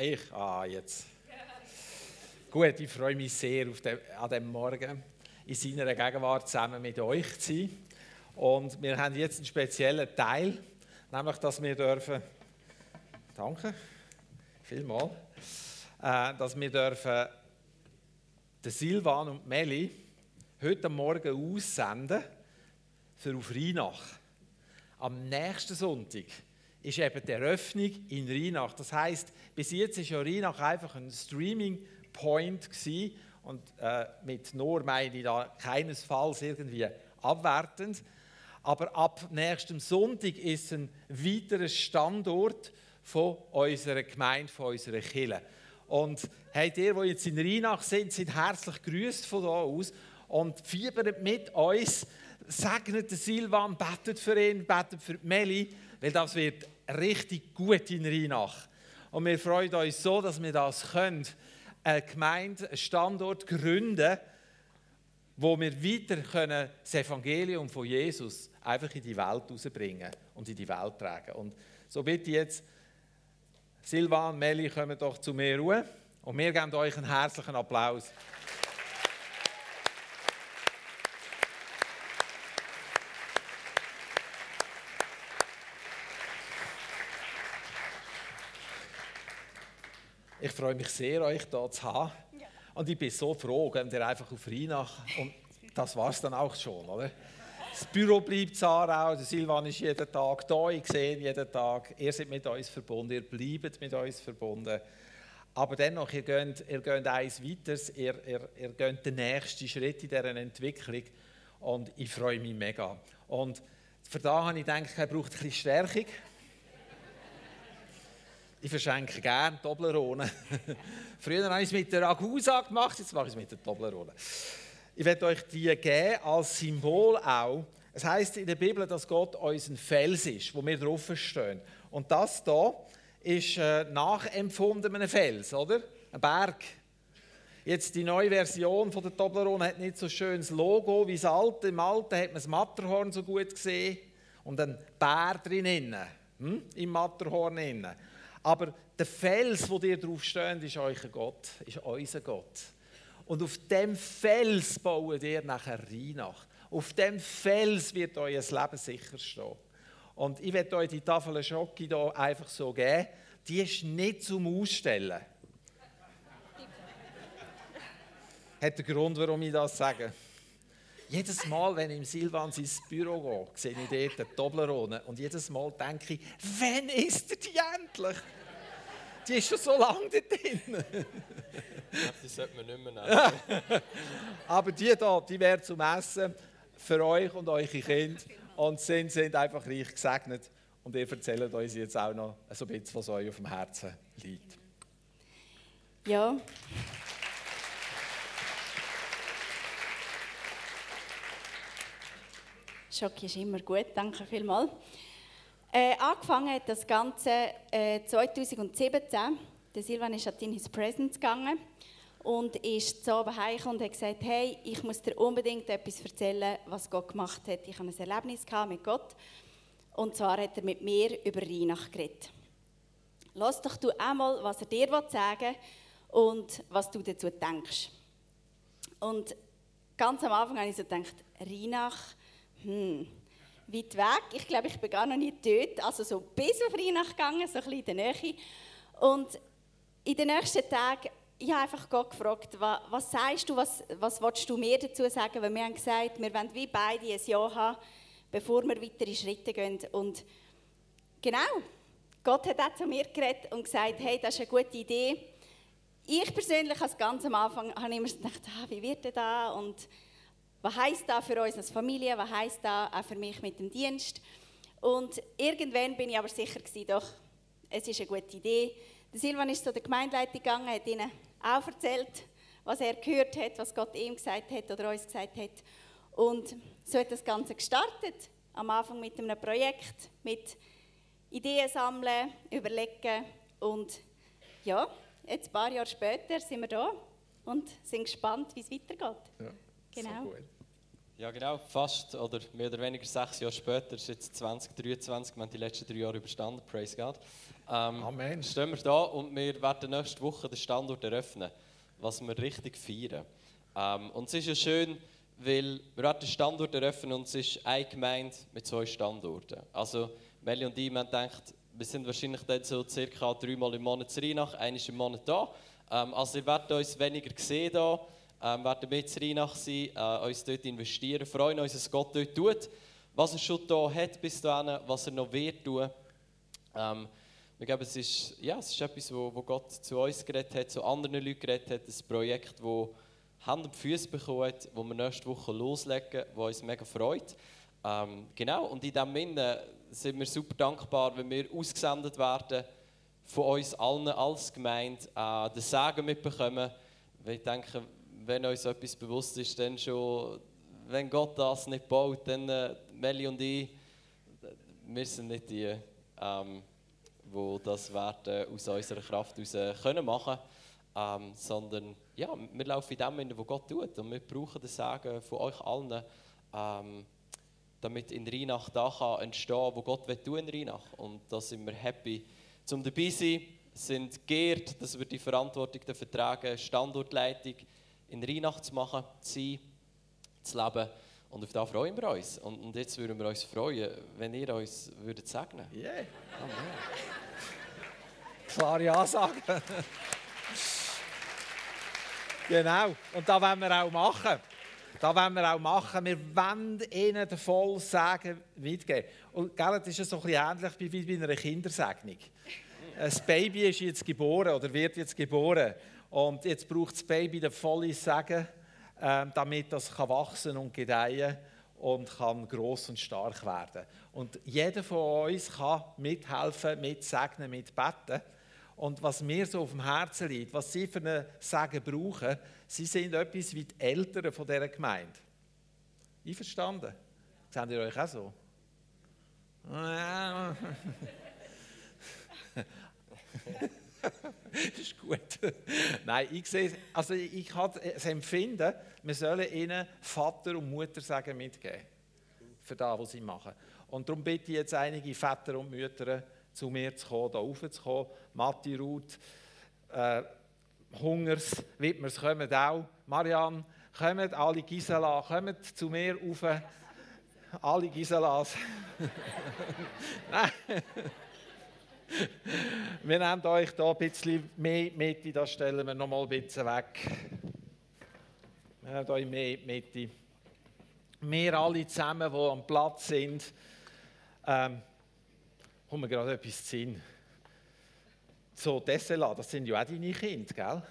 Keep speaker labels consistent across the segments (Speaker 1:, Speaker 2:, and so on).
Speaker 1: Ich? Ah, jetzt. Gut, ich freue mich sehr den, an diesem Morgen in seiner Gegenwart zusammen mit euch zu sein. Und wir haben jetzt einen speziellen Teil, nämlich, dass wir dürfen, danke, vielmals, äh, dass wir dürfen den Silvan und Meli heute Morgen aussenden für auf Rheinach. Am nächsten Sonntag ist eben die Eröffnung in Rheinach. Das heißt, bis jetzt ist ja Rheinach einfach ein Streaming Point gewesen. und äh, mit nur meine ich da keinesfalls irgendwie abwertend. Aber ab nächstem Sonntag ist ein weiterer Standort von unserer Gemeinde, von unserer Kirche. Und hey, ihr, die jetzt in Rheinach sind, sind herzlich grüßt von hier aus und fiebert mit uns, segnet den Silvan, betet für ihn, betet für Meli, weil das wird richtig gut in Rheinach. Und wir freuen uns so, dass wir das können, eine Gemeinde, einen Standort gründen, wo wir weiter können das Evangelium von Jesus einfach in die Welt rausbringen und in die Welt tragen. Und so bitte jetzt, Silvan, Meli, kommen doch zu mir Ruhe und wir geben euch einen herzlichen Applaus. Ich freue mich sehr, euch hier zu haben. Ja. Und ich bin so froh, wenn ihr einfach auf Rheinach und das war es dann auch schon, oder? Das Büro bleibt Zarau, der Silvan ist jeden Tag da, ich sehe ihn jeden Tag. Ihr seid mit uns verbunden, ihr bleibt mit uns verbunden. Aber dennoch, ihr geht, ihr geht eins weiter, ihr, ihr, ihr geht den nächsten Schritt in dieser Entwicklung. Und ich freue mich mega. Und für da habe ich gedacht, er braucht ein bisschen Stärkung. Ich verschenke gerne Toblerone. Früher habe ich es mit der Agusa gemacht, jetzt mache ich es mit der Toblerone. Ich werde euch die geben als Symbol auch. Es heißt in der Bibel, dass Gott uns ein Fels ist, wo wir drauf stehen. Und das hier ist äh, nachempfunden einem Fels, oder? Ein Berg. Jetzt die neue Version von der Toblerone hat nicht so ein schönes Logo wie das alte. Im alten hat man das Matterhorn so gut gesehen und ein Bär drin, hm? im Matterhorn. Innen. Aber der Fels, wo dir drauf steht, ist euer Gott, ist unser Gott. Und auf dem Fels bauen ihr nachher Rheinach. Auf dem Fels wird euer Leben sicher stehen. Und ich werde euch die Tafel Schocke hier einfach so geben. Die ist nicht zum Ausstellen. Hat den Grund, warum ich das sage. Jedes Mal, wenn ich im Silvan ins Büro gehe, sehe ich dort eine Toblerone. Und jedes Mal denke ich, wann ist er die endlich? Die ist schon so lange da drin.
Speaker 2: die sollte man nicht mehr nehmen.
Speaker 1: Aber die hier, die wäre zum Essen für euch und eure Kinder. Und sie sind einfach reich gesegnet. Und ihr erzählt uns jetzt auch noch so ein bisschen, was euch auf dem Herzen liegt.
Speaker 3: Ja. Schoki ist immer gut, danke vielmals. Äh, angefangen hat das Ganze äh, 2017. Der Silvan ist in his Presence gegangen und ist zu oben und hat gesagt, hey, ich muss dir unbedingt etwas erzählen, was Gott gemacht hat. Ich hatte ein Erlebnis mit Gott und zwar hat er mit mir über Weihnachten geredet. Lass doch du einmal, was er dir sagen will und was du dazu denkst. Und ganz am Anfang habe ich so gedacht, Reinach, hm, weit weg. Ich glaube, ich bin gar noch nicht dort. Also so bis auf Rheinach gegangen, so ein bisschen in der Nähe. Und in den nächsten Tagen, ich habe einfach Gott gefragt, was, was sagst du, was, was willst du mir dazu sagen? Weil wir haben gesagt, wir wollen wie beide ein Ja haben, bevor wir weitere Schritte gehen. Und genau, Gott hat auch zu mir geredet und gesagt, hey, das ist eine gute Idee. Ich persönlich, als ganz am Anfang, habe immer gedacht, ah, wie wird das da? Und was heißt das für uns als Familie? Was heißt das auch für mich mit dem Dienst? Und irgendwann bin ich aber sicher gewesen, doch, es ist eine gute Idee. Der Silvan ist zu der Gemeindeleitung gegangen, hat ihnen auch erzählt, was er gehört hat, was Gott ihm gesagt hat oder uns gesagt hat. Und so hat das Ganze gestartet. Am Anfang mit einem Projekt, mit Ideen sammeln, überlegen und ja, jetzt ein paar Jahre später sind wir da und sind gespannt, wie es weitergeht.
Speaker 1: Ja. Genau. So gut.
Speaker 2: Ja, genau, fast oder mehr oder weniger sechs Jahre später, ist jetzt 2023, wir haben die letzten drei Jahre überstanden, praise God. Ähm,
Speaker 1: Amen.
Speaker 2: Stehen wir da und wir werden nächste Woche den Standort eröffnen, was wir richtig feiern. Ähm, und es ist ja schön, weil wir werden den Standort eröffnen und es ist eine Gemeinde mit zwei Standorten. Also Meli und ich haben gedacht, wir sind wahrscheinlich dann so circa dreimal im Monat zu Rheinach, einmal im Monat da. Ähm, also ihr werdet uns weniger sehen da ähm, werden wir jetzt Rheinach sein, äh, uns dort investieren, freuen uns, was Gott dort tut, was er schon da hat bis dahin, was er noch wird tun. Ähm, ich glaube, es ist, ja, es ist etwas, wo, wo Gott zu uns geredet hat, zu anderen Leuten geredet hat, ein Projekt, das Hand und Füße bekommen hat, das wir nächste Woche loslegen, das uns mega freut. Ähm, genau, und in diesem Sinne sind wir super dankbar, wenn wir ausgesendet werden von uns allen als Gemeinde, äh, den Segen mitbekommen. Weil ich denke, wenn uns etwas bewusst ist, dann schon, wenn Gott das nicht baut, dann äh, Meli und ich, wir sind nicht die, ähm, die das werden aus unserer Kraft heraus können machen ähm, sondern ja, wir laufen in dem Sinne, was Gott tut und wir brauchen das Sagen von euch allen, ähm, damit in Rheinach da kann entstehen, wo Gott will tun in Rheinach und da sind wir happy, zum dabei sein, sind geehrt, dass wir die Verantwortung tragen, Standortleitung, in Rheinach zu machen, zu sein, zu leben. Und auf das freuen wir uns. Und, und jetzt würden wir uns freuen, wenn ihr uns würdet segnen würdet.
Speaker 1: Yeah. Amen. Klare Ansage. genau. Und das wollen wir auch machen. Das wollen wir auch machen. Wir wollen ihnen den vollen Segen mitgeben. Und gell, das ist so ein bisschen ähnlich wie bei einer Kindersegnung. Ein Baby ist jetzt geboren oder wird jetzt geboren. Und jetzt braucht das Baby den vollen Segen, ähm, damit das kann wachsen und gedeihen und kann groß und stark werden. Und jeder von uns kann mithelfen, mitsegnen, mitbeten. Und was mir so auf dem Herzen liegt, was sie für einen Segen brauchen, sie sind etwas wie die Eltern von dieser Gemeinde. Einverstanden? Seht ihr euch auch so? ist gut. Nein, ich sehe, also ich habe das Empfinden, wir sollen ihnen Vater und Mutter sagen mitgeben. Für das, was sie machen. Und darum bitte ich jetzt einige Väter und Mütter, zu mir zu kommen, hier raufzukommen. Matti, Ruth, äh, Hungers, Wittmers kommen auch. Marianne, kommen alle Gisela, kommen zu mir rauf. Alle Giselas. Nein. Wir nehmen euch hier ein bisschen mehr mit, das stellen wir noch mal ein bisschen weg. Wir nehmen euch mehr Mitte. Wir alle zusammen, die am Platz sind, ähm, kommt mir gerade etwas zu Sinn. So, Dessela, das sind ja auch deine Kinder, gell?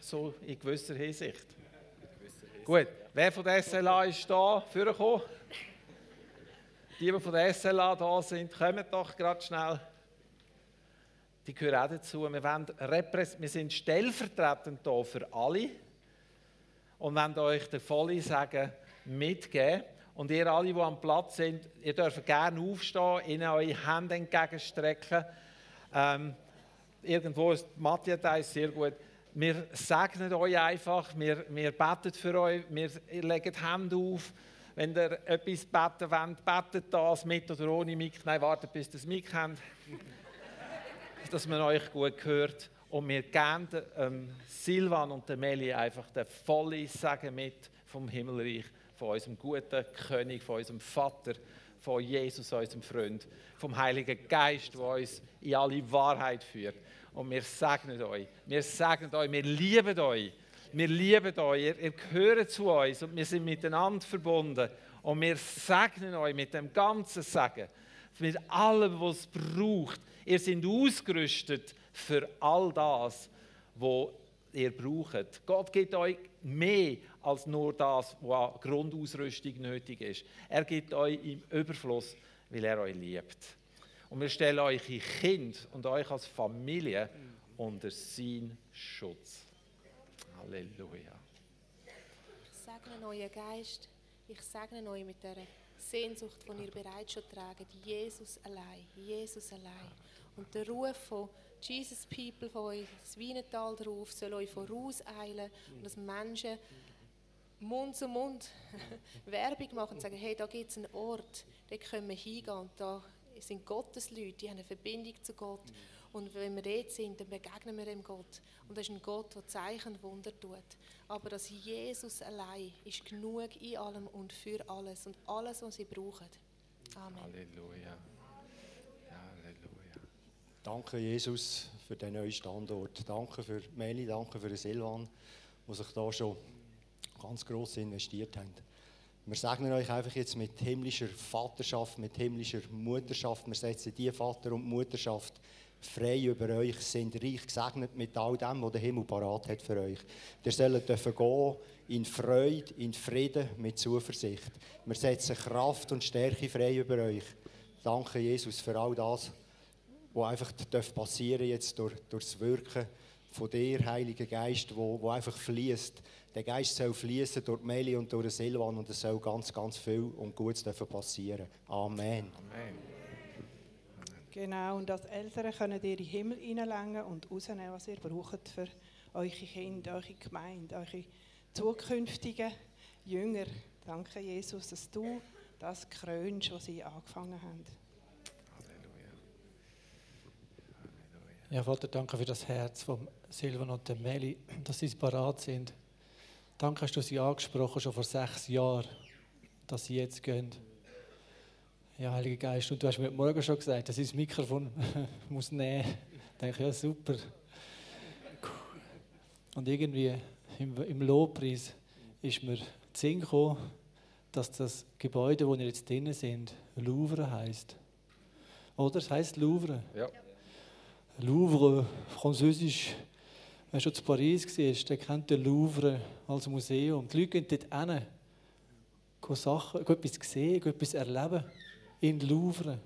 Speaker 1: So in gewisser Hinsicht. Gut, wer von der SLA ist da vorgekommen? Die, die von der SLA da sind, kommen doch gerade schnell die gehören auch dazu. Wir, wollen wir sind stellvertretend hier für alle und wollen euch den vollen Sagen mitgeben. Und ihr alle, die am Platz sind, ihr dürft gerne aufstehen, ihnen eure Hände entgegenstrecken. Ähm, irgendwo ist Matthias sehr gut. Wir segnen euch einfach, wir, wir beten für euch, wir legen die Hände auf. Wenn ihr etwas beten wollt, betet das mit oder ohne Mic. Nein, wartet bis ihr das Mic habt dass man euch gut hört. Und wir geben ähm, Silvan und der Meli einfach den vollen Segen mit vom Himmelreich, von unserem guten König, von unserem Vater, von Jesus, unserem Freund, vom Heiligen Geist, der uns in alle Wahrheit führt. Und wir segnen euch, wir segnen euch, wir lieben euch, wir lieben euch, ihr, ihr gehört zu uns und wir sind miteinander verbunden. Und wir segnen euch mit dem ganzen Segen, mit allem, was es braucht, Ihr seid ausgerüstet für all das, was ihr braucht. Gott gibt euch mehr als nur das, was an Grundausrüstung nötig ist. Er gibt euch im Überfluss, weil er euch liebt. Und wir stellen euch in Kind und euch als Familie unter seinen Schutz. Halleluja.
Speaker 4: Ich segne euren Geist. Ich segne euch mit der Sehnsucht, die ihr bereits schon tragt. Jesus allein. Jesus allein. Und der Ruf von Jesus People, von euch, das Wienental drauf, soll euch vorauseilen und dass Menschen Mund zu Mund Werbung machen und sagen, hey, da gibt es einen Ort, da können wir hingehen und da sind Gottes Leute, die haben eine Verbindung zu Gott. Und wenn wir dort sind, dann begegnen wir dem Gott. Und das ist ein Gott, der Zeichen und Wunder tut. Aber dass Jesus allein ist genug in allem und für alles und alles, was sie brauchen. Amen.
Speaker 1: Halleluja. Halleluja.
Speaker 5: Danke, Jesus, für den neuen Standort. Danke für Meli, danke für den Silvan, die sich da schon ganz gross investiert haben. Wir segnen euch einfach jetzt mit himmlischer Vaterschaft, mit himmlischer Mutterschaft. Wir setzen die Vater- und Mutterschaft frei über euch, sind reich gesegnet mit all dem, was der Himmel parat hat für euch. Ihr sollt dürfen gehen in Freude, in Frieden, mit Zuversicht. Wir setzen Kraft und Stärke frei über euch. Danke, Jesus, für all das, was einfach passieren jetzt durch, durch das Wirken von dir, Heiliger Geist, wo, wo einfach fließt. Der Geist soll fließen durch Meli und durch Silvan und es soll ganz, ganz viel und Gutes passieren. Amen.
Speaker 1: Amen.
Speaker 6: Genau, und als Eltern könnt ihr in den Himmel hineinlegen und rausnehmen, was ihr braucht für eure Kinder, eure Gemeinde, eure zukünftigen Jünger. Danke, Jesus, dass du das krönst, was sie angefangen haben.
Speaker 1: Halleluja.
Speaker 7: Ja, Vater, danke für das Herz von Silvan und der Meli, dass sie parat sind. Danke, hast du sie angesprochen, schon vor sechs Jahren, dass sie jetzt gehen. Ja, Heiliger Geist, und du hast mir heute Morgen schon gesagt, dass ich das Mikrofon muss nehmen muss. Ich denke, ja, super. Und irgendwie im, im Lobpreis ist mir Sinn gekommen, dass das Gebäude, wo wir jetzt drinnen sind, Louvre heißt. Oder? Es heißt Louvre.
Speaker 1: Ja.
Speaker 7: Louvre, französisch. Wer schon zu Paris war, der kennt den Louvre als Museum. Die Leute gehen dort hin, gehen Sachen, gehen etwas sehen, gehen etwas erleben. In Louvre.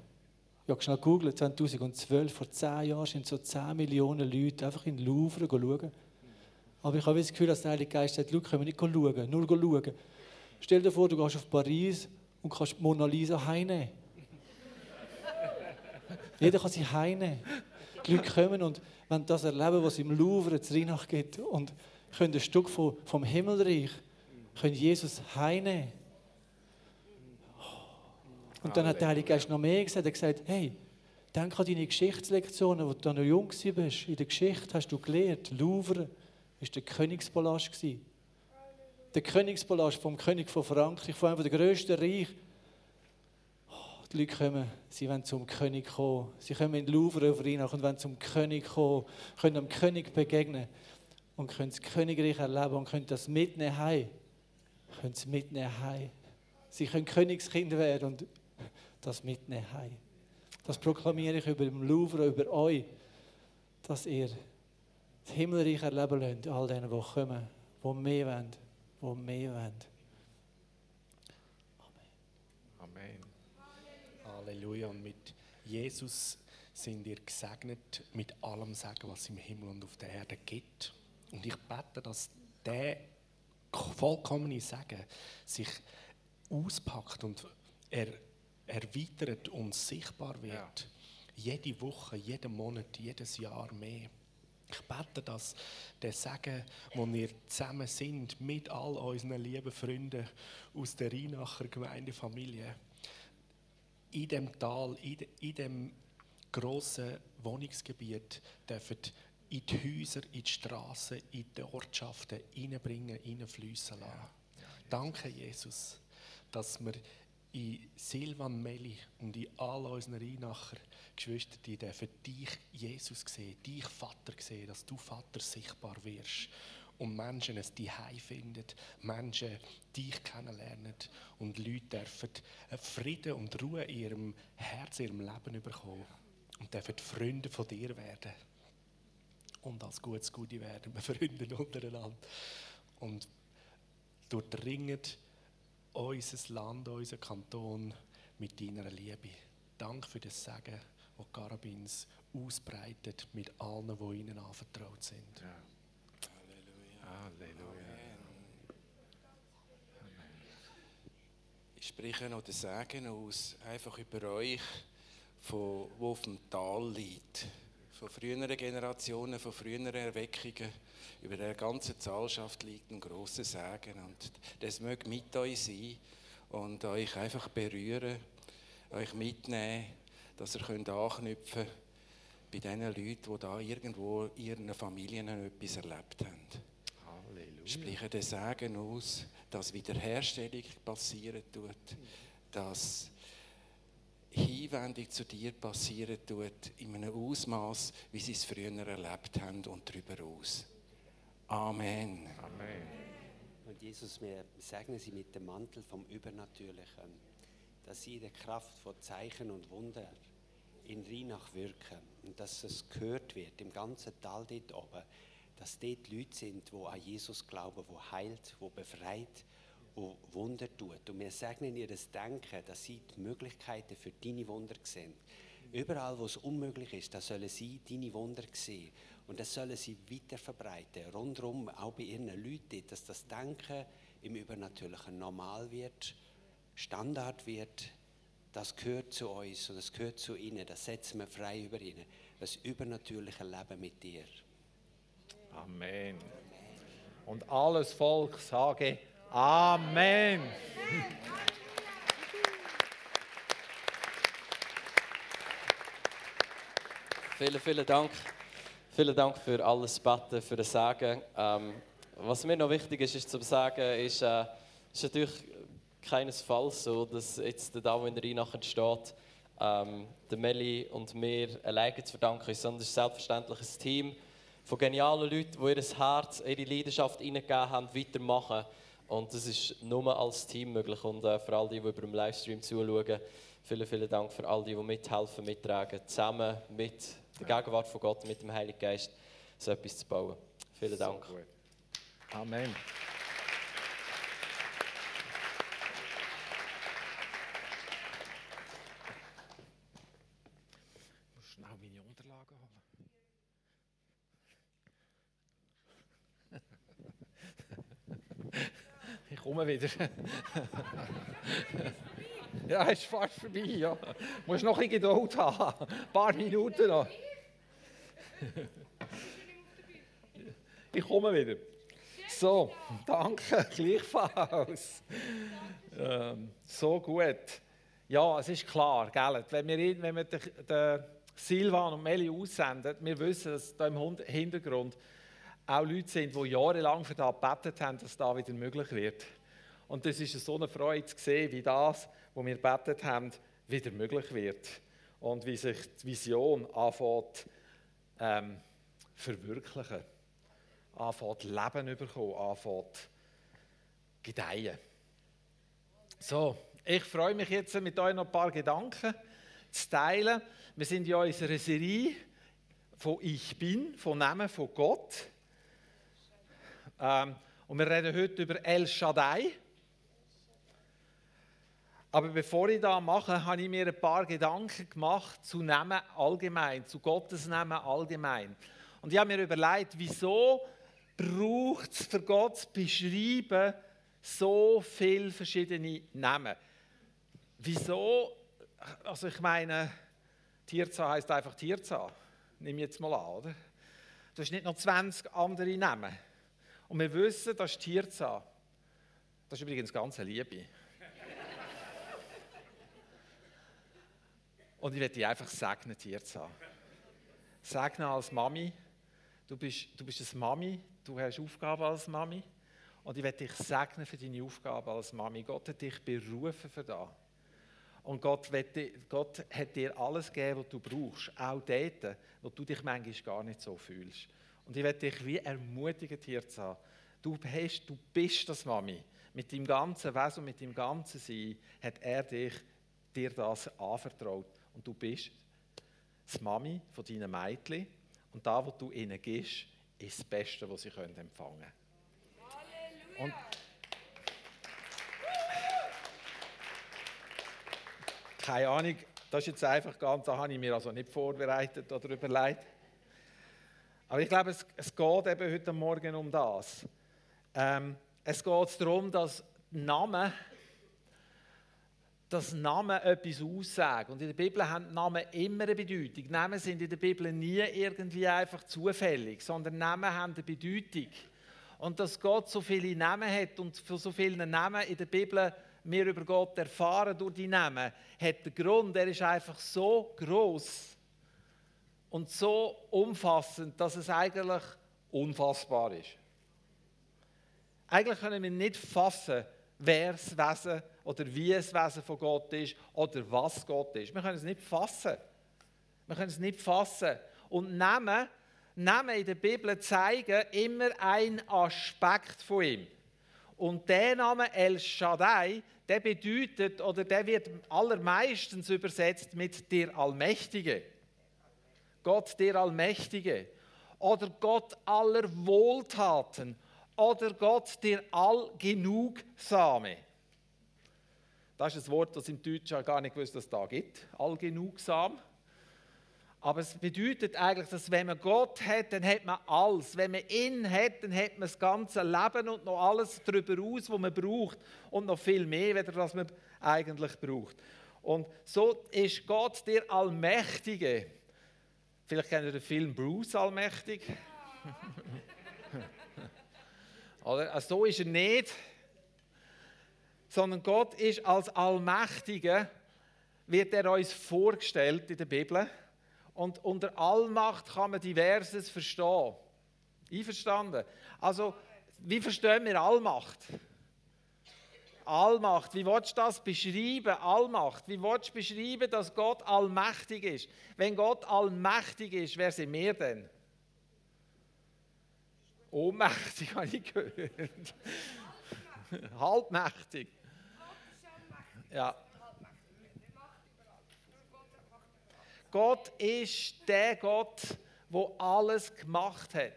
Speaker 7: Ich habe schnell gegoogelt, 2012, vor zehn Jahren sind so 10 Millionen Leute einfach in Louvre schauen. Aber ich habe das Gefühl, dass der Heilige Geist sagt, können wir nicht schauen, nur schauen. Stell dir vor, du gehst auf Paris und kannst Mona Lisa heimnehmen. Jeder kann sie heimnehmen. Die Leute kommen und wenn das erleben, was im Louvre zu Rheinach gibt und können ein Stück vom, vom Himmelreich, können Jesus heimnehmen. Und dann hat der Heilige Geist noch mehr gesagt. Er hat gesagt, hey, denk an deine Geschichtslektionen, wo du noch jung warst. In der Geschichte hast du gelernt, Louvre war der Königspalast. Der Königspalast vom König von Frankreich, von einem der grössten Reich. Oh, die Leute kommen, sie wollen zum König kommen. Sie kommen in Louvre auf und wollen zum König kommen, können dem König begegnen und können das Königreich erleben und können das mitnehmen heim. Können es mitnehmen. Sie können Königskind werden und das mitnehmen heim. Das proklamiere ich über dem Louvre, über euch, dass ihr das Himmelreich erleben lasst, all denen, die kommen, die mehr wollen, die mehr wollen.
Speaker 1: Amen.
Speaker 8: Halleluja. Und mit Jesus sind ihr gesegnet mit allem Sagen, was es im Himmel und auf der Erde gibt. Und ich bete, dass der vollkommene Segen sich auspackt und er erweitert und sichtbar wird.
Speaker 1: Ja.
Speaker 8: Jede Woche, jeden Monat, jedes Jahr mehr. Ich bete, dass der Segen, wo wir zusammen sind, mit all unseren lieben Freunden aus der Rheinacher Gemeindefamilie, in dem Tal, in, in dem grossen Wohnungsgebiet, dürfen in die Häuser, in die Straßen, in die Ortschaften hineinbringen, hineinfließen lassen. Danke, Jesus, dass wir in Silvan Meli und in all unseren Rheinacher Geschwister, die dürfen dich, Jesus, sehen, dich, Vater, sehen, dass du, Vater, sichtbar wirst. Und Menschen es die finden, Menschen dich kennenlernen und Leute dürfen Frieden und Ruhe in ihrem Herz, in ihrem Leben bekommen. Und dürfen Freunde von dir werden. Und als gutes Gute werden, befreundet untereinander. Und durchdringen unser Land, unser Kanton mit deiner Liebe. Danke für das Segen, das Carabins ausbreitet mit allen, die ihnen anvertraut sind.
Speaker 1: Ja. Halleluja.
Speaker 9: Ich spreche noch den Segen aus, einfach über euch, von, wo auf dem Tal liegt. Von früheren Generationen, von früheren Erweckungen. Über der ganzen Zahlschaft liegt ein grosser Segen. Und das möge mit euch sein und euch einfach berühren, euch mitnehmen, dass ihr könnt anknüpfen könnt bei den Leuten, die da irgendwo in ihren Familien etwas erlebt haben. Halleluja. Sprechen den Segen aus, dass Wiederherstellung passieren tut, dass Hinwendung zu dir passieren tut, in einem Ausmaß, wie sie es früher erlebt haben und darüber aus. Amen.
Speaker 10: Amen. Und Jesus, wir segnen Sie mit dem Mantel vom Übernatürlichen, dass Sie in der Kraft von Zeichen und Wunder in Rheinach wirken und dass es gehört wird im ganzen Tal dort oben, dass dort Leute sind, die an Jesus glauben, wo heilt, wo befreit, wo Wunder tut. Und wir segnen ihr das Denken, dass sie die Möglichkeiten für deine Wunder sehen. Überall, wo es unmöglich ist, da sollen sie deine Wunder sehen. Und das sollen sie weiter verbreiten, rundherum, auch bei ihren Leuten, dass das Denken im Übernatürlichen normal wird, Standard wird, das gehört zu uns und das gehört zu ihnen, das setzen wir frei über ihnen. Das übernatürliche Leben mit dir.
Speaker 1: Amen. Und alles Volk sage Amen.
Speaker 2: Vielen, vielen Dank. Vielen Dank für alles Betten, für das Sagen. Ähm, was mir noch wichtig ist, ist zu sagen, ist, äh, ist natürlich keinesfalls so, dass jetzt der Daumen in der Rhein entsteht, ähm, der Meli und mir alleine zu verdanken ist, sondern es ist selbstverständlich ein Team von genialen Leuten, die ihr Herz, ihre Leidenschaft hineingegeben haben, weitermachen. Und das ist nur als Team möglich. Und äh, für all die, die über den Livestream zuschauen, vielen, vielen Dank für all die, die mithelfen, mittragen, zusammen mit der Gegenwart von Gott, mit dem Heiligen Geist, so etwas zu bauen. Vielen Dank. So
Speaker 1: Amen. Komme wieder. ja, ist fast vorbei. Ja. Du musst noch ein bisschen Geduld haben. Ein paar Minuten noch. ich komme wieder. So, danke, gleichfalls. Ähm, so gut. Ja, es ist klar, gell? Wenn wir, wenn wir den, den Silvan und Meli aussenden, wir wissen, dass da im Hintergrund auch Leute sind, die jahrelang für das gebetet haben, dass das wieder möglich wird. Und das ist so eine Freude zu sehen, wie das, was wir gebetet haben, wieder möglich wird. Und wie sich die Vision anfängt ähm, verwirklichen, anfängt Leben bekommen, anfängt gedeihen. So, ich freue mich jetzt mit euch noch ein paar Gedanken zu teilen. Wir sind ja in unserer Serie von Ich Bin, von Namen von Gott. Ähm, und wir reden heute über El Shaddai. Aber bevor ich das mache, habe ich mir ein paar Gedanken gemacht zu Namen allgemein, zu Gottes Namen allgemein. Und ich habe mir überlegt, wieso braucht es für Gott zu beschreiben so viele verschiedene Namen? Wieso? Also ich meine, Tierzahn heißt einfach. Nehme ich jetzt mal an, oder? Du hast nicht noch 20 andere Namen. Und wir wissen, das ist Tierzahn. Das ist übrigens ganz eine Liebe. Und ich werde dich einfach segnen, Tirza. Segnen als Mami. Du bist, du bist eine Mami, du hast Aufgaben als Mami. Und ich werde dich segnen für deine Aufgabe als Mami. Gott hat dich berufen für das. Und Gott, Gott, hat dir alles gegeben, was du brauchst. Auch dort, wo du dich manchmal gar nicht so fühlst. Und ich werde dich wie ermutigen, Tirza. Du, hast, du bist das Mami. Mit deinem ganzen Wesen und mit deinem ganzen Sein hat er dich, dir das anvertraut. Und du bist das Mami von deinen Mädchen. Und da, was du ihnen gibst, ist das Beste, was sie empfangen können. Und keine Ahnung, das ist jetzt einfach ganz, da habe ich mir also nicht vorbereitet oder überlegt. Aber ich glaube, es, es geht eben heute Morgen um das. Ähm, es geht darum, dass Namen dass Namen etwas aussagen. Und in der Bibel haben Namen immer eine Bedeutung. Namen sind in der Bibel nie irgendwie einfach zufällig, sondern Namen haben eine Bedeutung. Und dass Gott so viele Namen hat und für so viele Namen in der Bibel wir über Gott erfahren durch die Namen, hat den Grund, er ist einfach so groß und so umfassend, dass es eigentlich unfassbar ist. Eigentlich können wir nicht fassen, wer das Wesen oder wie das Wesen von Gott ist oder was Gott ist. Wir können es nicht fassen. Wir können es nicht fassen. Und Namen, Namen in der Bibel zeigen immer einen Aspekt von ihm. Und der Name El Shaddai, der bedeutet oder der wird allermeistens übersetzt mit der Allmächtige. Gott der Allmächtige oder Gott aller Wohltaten oder Gott der Allgenugsame. Das ist ein Wort, das im Deutschen gar nicht gewusst, dass es da gibt. Allgenugsam. Aber es bedeutet eigentlich, dass wenn man Gott hat, dann hat man alles. Wenn man ihn hat, dann hat man das ganze Leben und noch alles darüber aus, was man braucht. Und noch viel mehr, als was man eigentlich braucht. Und so ist Gott der Allmächtige. Vielleicht kennt ihr den Film Bruce Allmächtig. Oder? Also so ist er nicht sondern Gott ist als Allmächtiger, wird er uns vorgestellt in der Bibel. Und unter Allmacht kann man diverses verstehen. Einverstanden? Also, wie verstehen wir Allmacht? Allmacht, wie willst du das beschreiben? Allmacht, wie willst du beschreiben, dass Gott allmächtig ist? Wenn Gott allmächtig ist, wer sind wir denn? Ohnmächtig, habe ich gehört. Halbmächtig. Ja. Gott ist der Gott, wo alles gemacht hat.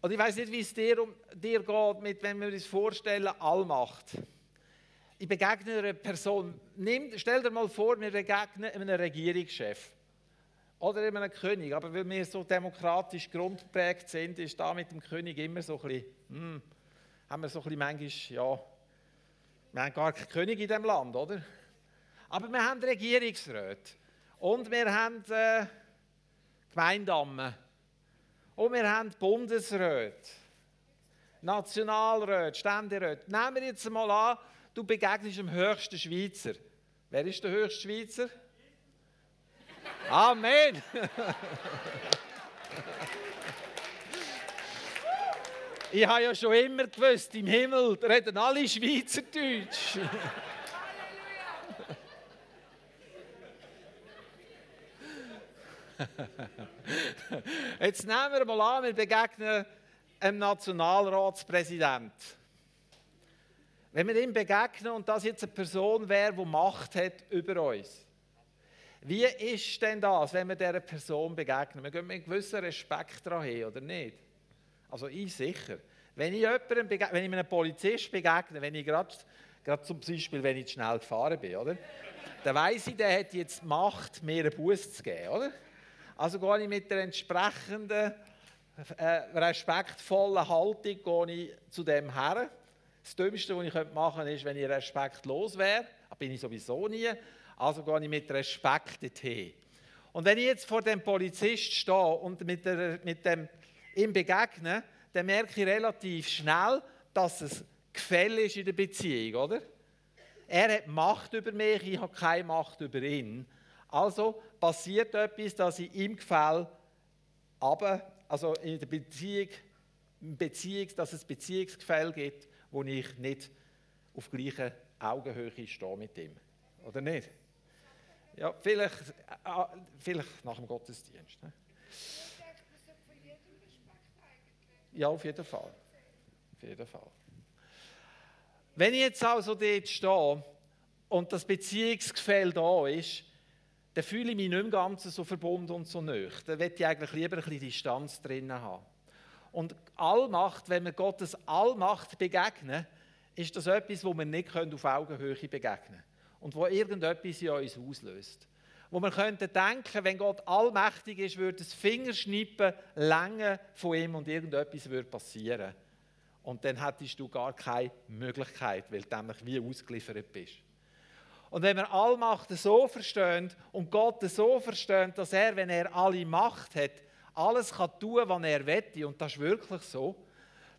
Speaker 1: Und ich weiß nicht, wie es dir, um, dir geht, mit, wenn wir uns vorstellen, Allmacht. Ich begegne einer Person. Nimm, stell dir mal vor, wir begegnen einem Regierungschef oder einem König. Aber weil wir so demokratisch grundprägt sind, ist da mit dem König immer so ein bisschen, hm, haben wir so ein bisschen manchmal, ja, wir haben gar keinen König in diesem Land, oder? Aber wir haben Regierungsräte. Und wir haben äh, Gemeindammen. Und wir haben Bundesräte. Nationalräte, Ständeräte. Nehmen wir jetzt mal an, du begegnest dem höchsten Schweizer. Wer ist der höchste Schweizer? Amen! Ich habe ja schon immer gewusst, im Himmel reden alle Schweizerdeutsch. Jetzt nehmen wir mal an, wir begegnen einem Nationalratspräsident. Wenn wir ihm begegnen und das jetzt eine Person wäre, die Macht hat über uns. Wie ist denn das, wenn wir dieser Person begegnen? Wir gehen mit einem gewissen Respekt daran oder nicht? Also ich sicher. Wenn ich, jemandem wenn ich einem Polizist begegne, wenn ich gerade, gerade zum Beispiel, wenn ich schnell gefahren bin, oder? dann weiß ich, der hat jetzt die Macht, mir einen Bus zu geben. Oder? Also gehe ich mit der entsprechenden, äh, respektvollen Haltung gehe ich zu dem her. Das Dümmste, was ich machen könnte, ist, wenn ich respektlos wäre. Da bin ich sowieso nie. Also gehe ich mit Respekt dorthin. Und wenn ich jetzt vor dem Polizist stehe und mit, der, mit dem ihm begegne, dann merke ich relativ schnell, dass es Gefälle ist in der Beziehung, oder? Er hat Macht über mich, ich habe keine Macht über ihn. Also passiert etwas, dass ich ihm gefällt, aber also in der Beziehung, Beziehung, dass es Beziehungsgefälle gibt, wo ich nicht auf gleicher Augenhöhe stehe mit ihm. Oder nicht? Ja, vielleicht, äh, vielleicht nach dem Gottesdienst. Ne? Ja, auf jeden Fall. Auf jeden Fall. Wenn ich jetzt also dort stehe und das Beziehungsgefälle da ist, dann fühle ich mich nicht mehr ganz so verbunden und so nöch. Dann möchte ich eigentlich lieber ein bisschen Distanz drinnen haben. Und Allmacht, wenn wir Gottes Allmacht begegnen, ist das etwas, wo wir nicht auf Augenhöhe begegnen können. Und wo irgendetwas in uns auslöst wo man könnte denken, wenn Gott allmächtig ist, würde das Fingerschnippen länger von ihm und irgendetwas würde passieren. Und dann hättest du gar keine Möglichkeit, weil du nämlich wie ausgeliefert bist. Und wenn wir Allmacht so verstehen und Gott so verstehen, dass er, wenn er alle Macht hat, alles kann tun, was er will, und das ist wirklich so,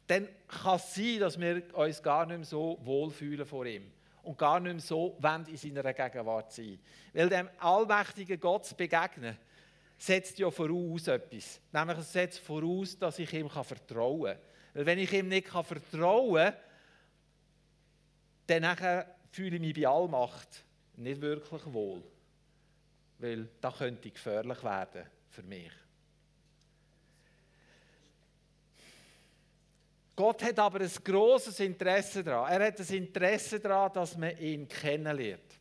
Speaker 1: dann kann es sein, dass wir uns gar nicht mehr so wohlfühlen vor ihm und gar nicht mehr so in seiner Gegenwart sein Weil dem allmächtigen Gott zu begegnen, setzt ja voraus etwas. Nämlich es setzt voraus, dass ich ihm vertrauen kann. Weil wenn ich ihm nicht vertrauen kann, dann fühle ich mich bei Allmacht nicht wirklich wohl. Weil das könnte gefährlich werden für mich. Gott hat aber ein großes Interesse daran. Er hat ein Interesse daran, dass man ihn kennenlernt.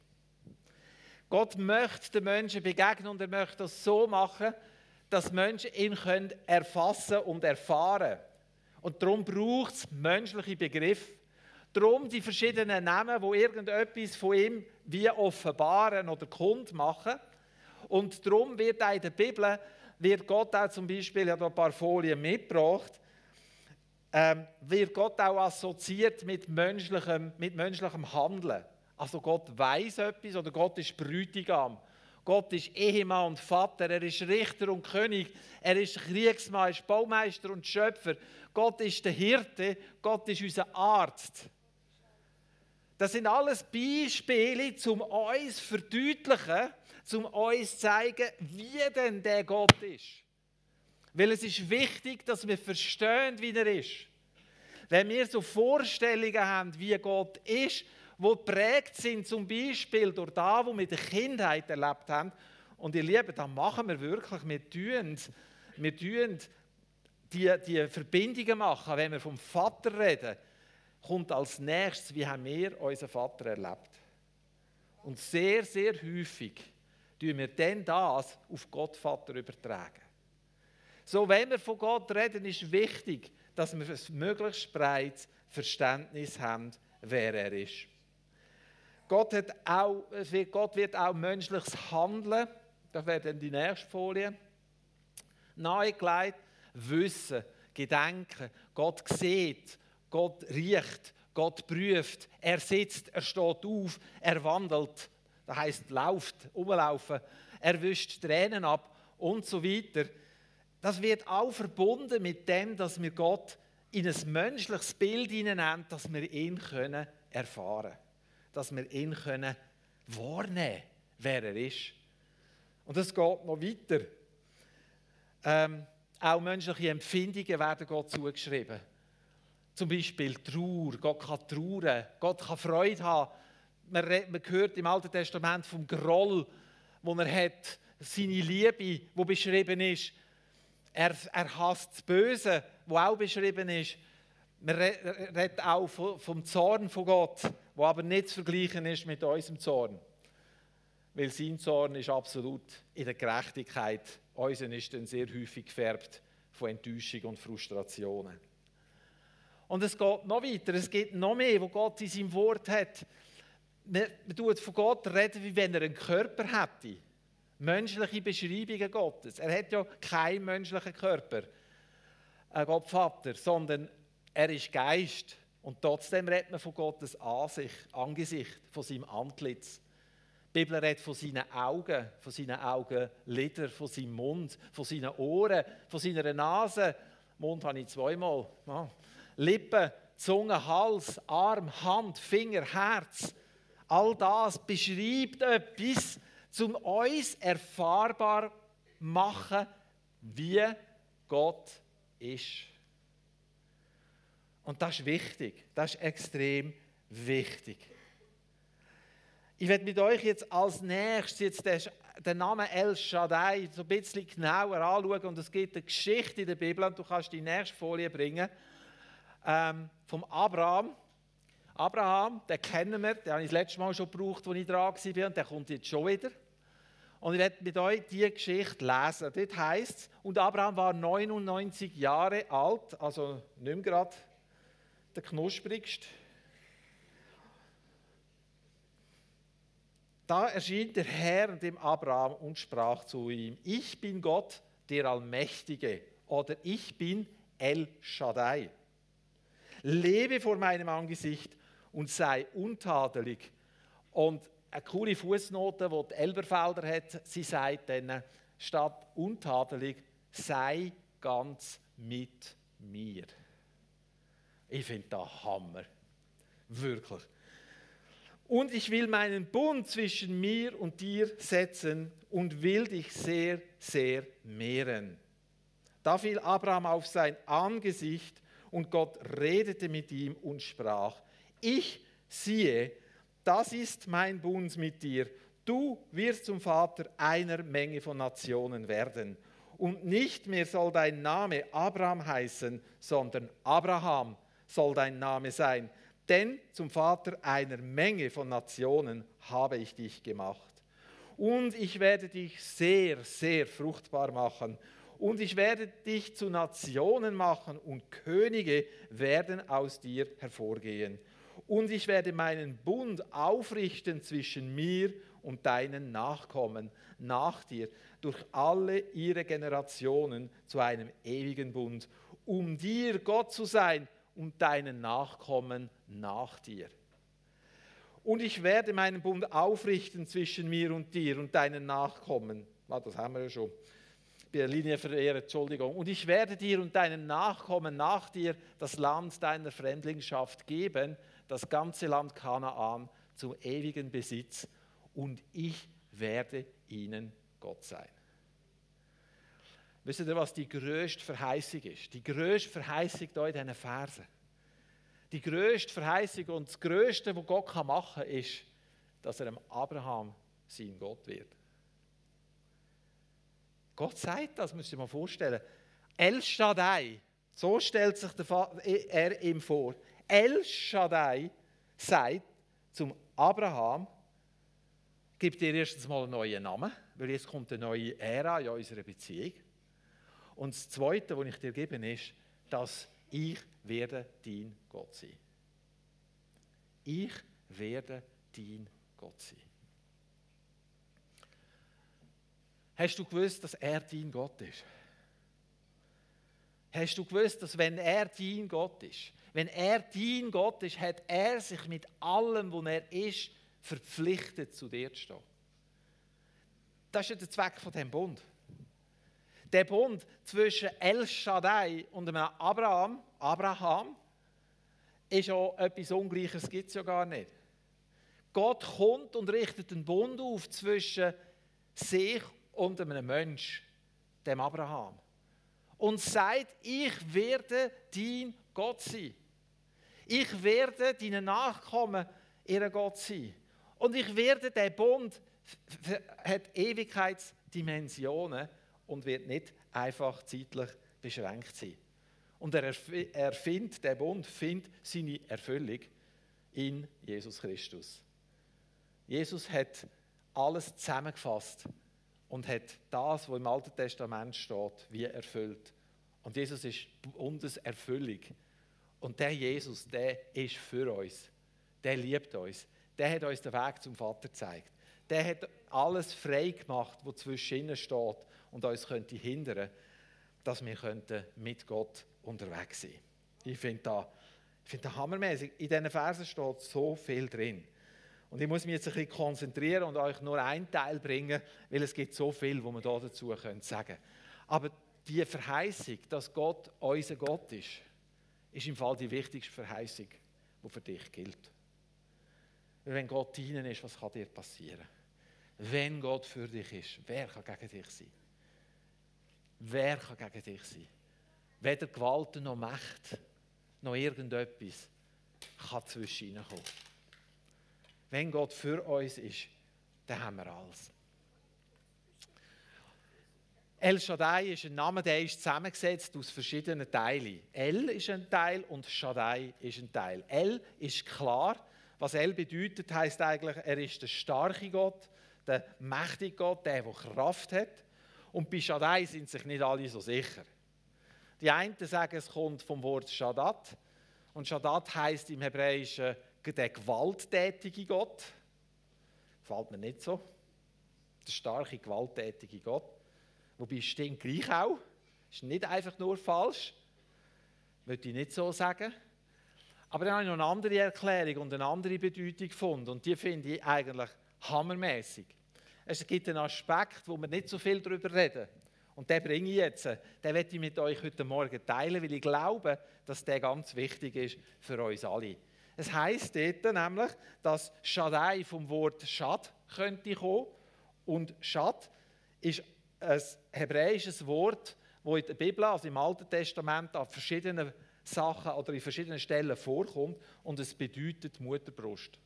Speaker 1: Gott möchte den Menschen begegnen und er möchte das so machen, dass Menschen ihn können erfassen und erfahren. Und darum braucht es menschliche Begriffe. Darum die verschiedenen Namen, wo irgendetwas von ihm wie offenbaren oder kund machen. Und darum wird auch in der Bibel wird Gott auch zum Beispiel, ein paar Folien mitgebracht, ähm, wird Gott auch assoziiert mit menschlichem, mit menschlichem Handeln. Also Gott weiß etwas oder Gott ist Brütigam. Gott ist Ehemann und Vater, er ist Richter und König, er ist Kriegsmann, er ist Baumeister und Schöpfer. Gott ist der Hirte, Gott ist unser Arzt. Das sind alles Beispiele, um uns zu verdeutlichen, um uns zu zeigen, wie denn der Gott ist. Weil es ist wichtig, dass wir verstehen, wie er ist. Wenn wir so Vorstellungen haben, wie Gott ist, wo prägt sind zum Beispiel durch das, was wir in der Kindheit erlebt haben, und ihr Lieben, das machen wir wirklich, wir tun, wir tun die, die Verbindungen machen, wenn wir vom Vater reden, kommt als nächstes, wie haben wir unseren Vater erlebt. Und sehr, sehr häufig tun wir dann das auf Gott Vater übertragen. So, wenn wir von Gott reden, ist wichtig, dass wir ein möglichst breites Verständnis haben, wer er ist. Gott, hat auch, Gott wird auch menschliches Handeln, das wäre dann die nächste Folie, nahegelegt, Wissen, Gedenken. Gott sieht, Gott riecht, Gott prüft, er sitzt, er steht auf, er wandelt, das heißt läuft, umlaufen, er wischt Tränen ab und so weiter das wird auch verbunden mit dem, dass wir Gott in ein menschliches Bild hineinnehmen, dass wir ihn können erfahren können. Dass wir ihn können wahrnehmen wer er ist. Und es geht noch weiter. Ähm, auch menschliche Empfindungen werden Gott zugeschrieben. Zum Beispiel Trauer. Gott kann trauern. Gott kann Freude haben. Man, man hört im Alten Testament vom Groll, wo er hat, seine Liebe, wo beschrieben ist, er, er hasst das Böse, wo auch beschrieben ist. Man redet auch vom Zorn von Gott, wo aber nicht zu vergleichen ist mit unserem Zorn. Weil sein Zorn ist absolut in der Gerechtigkeit. Unseren ist dann sehr häufig gefärbt von Enttäuschung und Frustrationen. Und es geht noch weiter, es geht noch mehr, wo Gott in seinem Wort hat. Man, man tut von Gott reden, wie wenn er einen Körper hätte menschliche Beschreibungen Gottes. Er hat ja keinen menschlichen Körper, ein Gott Vater, sondern er ist Geist. Und trotzdem redet man von Gottes Ansicht, Angesicht, von seinem Antlitz. Die Bibel redet von seinen Augen, von seinen Augenlidern, von seinem Mund, von seinen Ohren, von seiner Nase. Mund habe ich zweimal. Ja. Lippen, Zunge, Hals, Arm, Hand, Finger, Herz. All das beschreibt etwas um uns erfahrbar machen, wie Gott ist. Und das ist wichtig, das ist extrem wichtig. Ich werde mit euch jetzt als nächstes jetzt den, den Namen El Shaddai so ein bisschen genauer anschauen und es gibt eine Geschichte in der Bibel und du kannst die nächste Folie bringen ähm, vom Abraham. Abraham, den kennen wir, den habe ich das letzte Mal schon gebraucht, als ich dran war und der kommt jetzt schon wieder. Und ich werde mit euch diese Geschichte lesen. Dort heißt es, und Abraham war 99 Jahre alt, also nicht gerade der knusprigste. Da erschien der Herr dem Abraham und sprach zu ihm, ich bin Gott, der Allmächtige, oder ich bin El Shaddai. Lebe vor meinem Angesicht und sei untadelig und eine coole Fußnote, die die Elberfelder hat. Sie sagt dann, statt untadelig, sei ganz mit mir. Ich finde das Hammer. Wirklich. Und ich will meinen Bund zwischen mir und dir setzen und will dich sehr, sehr mehren. Da fiel Abraham auf sein Angesicht und Gott redete mit ihm und sprach, ich siehe, das ist mein Bund mit dir. Du wirst zum Vater einer Menge von Nationen werden. Und nicht mehr soll dein Name Abraham heißen, sondern Abraham soll dein Name sein. Denn zum Vater einer Menge von Nationen habe ich dich gemacht. Und ich werde dich sehr, sehr fruchtbar machen. Und ich werde dich zu Nationen machen und Könige werden aus dir hervorgehen. Und ich werde meinen Bund aufrichten zwischen mir und deinen Nachkommen nach dir durch alle ihre Generationen zu einem ewigen Bund, um dir Gott zu sein und deinen Nachkommen nach dir. Und ich werde meinen Bund aufrichten zwischen mir und dir und deinen Nachkommen. Ah, das haben wir ja schon. Linie verehrt, Entschuldigung. Und ich werde dir und deinen Nachkommen nach dir das Land deiner Fremdlingschaft geben, das ganze Land Kanaan zum ewigen Besitz. Und ich werde ihnen Gott sein. Wisst ihr, was die größte Verheißung ist? Die größte Verheißung hier in diesen Versen. Die größte Verheißung und das Größte, was Gott machen kann, ist, dass er dem Abraham sein Gott wird. Gott sagt das, müsst ihr mal vorstellen. El Shaddai, so stellt sich er ihm vor. El Shaddai sagt zum Abraham, gibt dir erstens mal einen neuen Namen, weil jetzt kommt eine neue Ära in unserer Beziehung. Und das Zweite, was ich dir gebe, ist, dass ich werde dein Gott sein. Ich werde dein Gott sein. Hast du gewusst, dass er dein Gott ist? Hast du gewusst, dass wenn er dein Gott ist, wenn er dein Gott ist, hat er sich mit allem, was er ist, verpflichtet, zu dir zu stehen. Das ist ja der Zweck von dem Bund. Der Bund zwischen El Shaddai und einem Abraham, Abraham, ist ja etwas Ungleiches, gibt es ja gar nicht. Gott kommt und richtet einen Bund auf zwischen sich und einem Mensch, dem Abraham. Und sagt, ich werde dein Gott sein. Ich werde deinen Nachkommen ihr Gott sein. Und ich werde, der Bund hat Ewigkeitsdimensionen und wird nicht einfach zeitlich beschränkt sein. Und er, er findet, der Bund findet seine Erfüllung in Jesus Christus. Jesus hat alles zusammengefasst und hat das, was im Alten Testament steht, wie erfüllt. Und Jesus ist Bundeserfüllung. Und der Jesus, der ist für uns. Der liebt uns. Der hat uns den Weg zum Vater gezeigt. Der hat alles frei gemacht, was zwischen ihnen steht und uns könnte hindern, dass wir mit Gott unterwegs sein. Ich finde das, find das hammermäßig. In diesen Versen steht so viel drin. Und ich muss mich jetzt ein bisschen konzentrieren und euch nur einen Teil bringen, weil es gibt so viel, wo man da dazu sagen können. Aber die Verheißung, dass Gott unser Gott ist, ist im Fall die wichtigste Verheißung, die für dich gilt. Wenn Gott dienen ist, was kann dir passieren? Wenn Gott für dich ist, wer kann gegen dich sein? Wer kann gegen dich sein? Weder Gewalt noch Macht noch irgendetwas kann zwischen ihnen kommen. Wenn Gott für uns ist, dann haben wir alles. El Shaddai ist ein Name, der ist zusammengesetzt aus verschiedenen Teilen. El ist ein Teil und Shaddai ist ein Teil. El ist klar. Was El bedeutet, heißt eigentlich, er ist der starke Gott, der mächtige Gott, der, der Kraft hat. Und bei Shaddai sind sich nicht alle so sicher. Die einen sagen, es kommt vom Wort Shadat. Und Shadat heißt im Hebräischen der gewalttätige Gott. Gefällt mir nicht so. Der starke, gewalttätige Gott. Wobei stimmt gleich auch. Ist nicht einfach nur falsch. Würde ich nicht so sagen. Aber dann habe ich noch eine andere Erklärung und eine andere Bedeutung gefunden. Und die finde ich eigentlich Hammermäßig. Es gibt einen Aspekt, wo wir nicht so viel darüber reden. Und den bringe ich jetzt. Den werde ich mit euch heute Morgen teilen, weil ich glaube, dass der ganz wichtig ist für uns alle. Es heißt dort nämlich, dass Shaddai vom Wort Shad könnte kommen. Und Shad ist ein hebräisches Wort, wo in der Bibel, also im Alten Testament, an verschiedenen Sachen oder in verschiedenen Stellen vorkommt und es bedeutet Mutterbrust.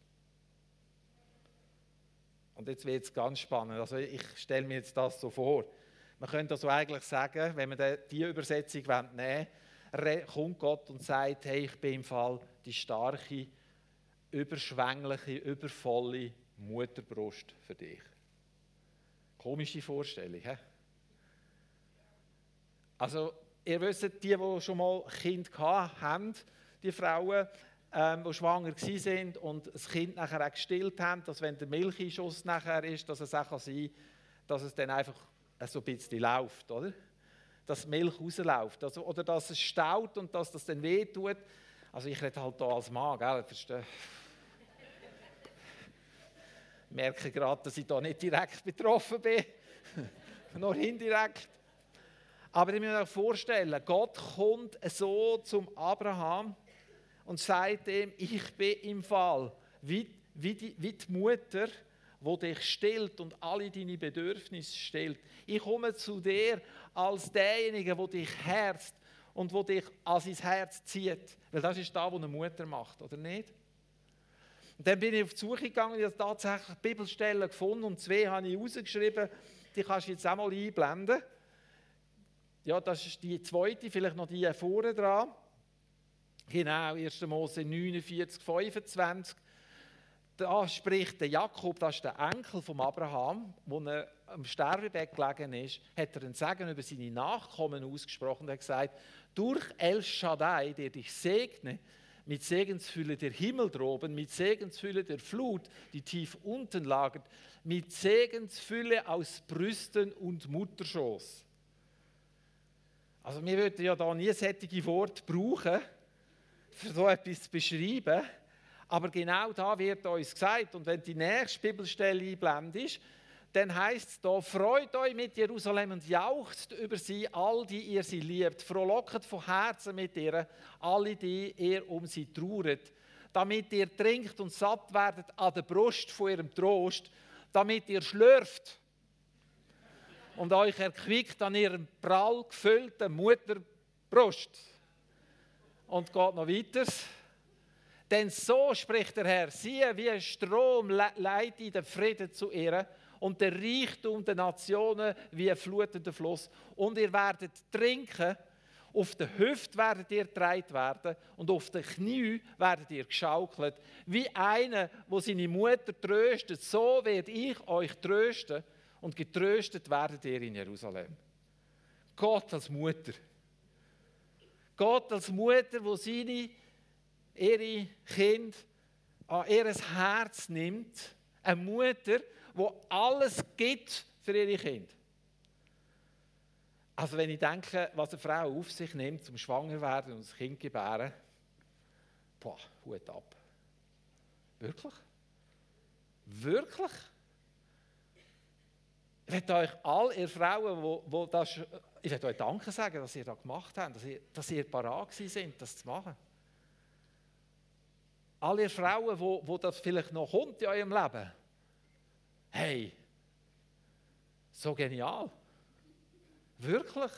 Speaker 1: Und jetzt wird es ganz spannend. Also ich stelle mir jetzt das so vor. Man könnte also eigentlich sagen, wenn man diese Übersetzung nehmen will, kommt Gott und sagt, hey, ich bin im Fall die starke, überschwängliche, übervolle Mutterbrust für dich. Komische Vorstellung, he? Also, ihr wisst, die, die schon mal Kind haben, die Frauen, ähm, die schwanger sind und das Kind nachher auch gestillt haben, dass wenn der Milchschuss nachher ist, dass es auch sein kann, dass es dann einfach so ein bisschen läuft, oder? Dass Milch rausläuft. Also, oder dass es staut und dass das dann wehtut. Also ich rede halt hier als Mann, gell? Verstehe? Ich merke gerade, dass ich da nicht direkt betroffen bin, nur indirekt. Aber ich muss mir vorstellen, Gott kommt so zum Abraham und sagt ihm, ich bin im Fall wie, wie, die, wie die Mutter, wo dich stillt und alle deine Bedürfnisse stillt. Ich komme zu dir als derjenige, wo dich herzt und wo dich an sein Herz zieht. Weil das ist da, was eine Mutter macht, oder nicht? Und dann bin ich auf die Suche gegangen und habe tatsächlich Bibelstellen gefunden und zwei habe ich rausgeschrieben. Die kannst du jetzt auch mal einblenden. Ja, das ist die zweite, vielleicht noch die vorne dran. Genau, 1. Mose 49, 25. Da spricht der Jakob, das ist der Enkel von Abraham, wo er am Sterbebett gelegen ist, hat er einen Segen über seine Nachkommen ausgesprochen und hat gesagt, durch El Shaddai, der dich segne, mit Segensfülle der Himmel droben, mit Segensfülle der Flut, die tief unten lagert, mit Segensfülle aus Brüsten und Mutterschoß. Also wir würden ja da nie sättige Worte brauchen, für so etwas zu beschreiben. Aber genau da wird uns gesagt, und wenn die nächste Bibelstelle einblendet, dann heißt es da, freut euch mit Jerusalem und jauchzt über sie, all die ihr sie liebt. Frohlocket von Herzen mit ihr, alle die ihr um sie trauert. Damit ihr trinkt und satt werdet an der Brust von ihrem Trost, damit ihr schlürft und euch erquickt an ihrem prall gefüllten Mutterbrust. Und geht noch weiter. Denn so spricht der Herr, siehe, wie ein Strom leitet den Frieden zu ihr und der Reichtum der Nationen wie ein flutender Fluss. Und ihr werdet trinken, auf der Hüfte werdet ihr getragen werden und auf den Knie werdet ihr geschaukelt. Wie einer, wo seine Mutter tröstet, so werde ich euch trösten und getröstet werdet ihr in Jerusalem. Gott als Mutter. Gott als Mutter, wo seine, ihre Kind an ihr Herz nimmt. Eine Mutter, die alles gibt für ihre Kinder. Also wenn ich denke, was eine Frau auf sich nimmt, zum Schwanger werden und das Kind gebären, boah, Hut ab. Wirklich? Wirklich? Ich möchte euch all ihr Frauen, wo, wo das, ich möchte euch Danke sagen, dass ihr das gemacht habt, dass ihr, dass ihr parat sind, das zu machen. All ihr Frauen, wo, wo das vielleicht noch kommt in eurem Leben. Hey, so genial. Wirklich.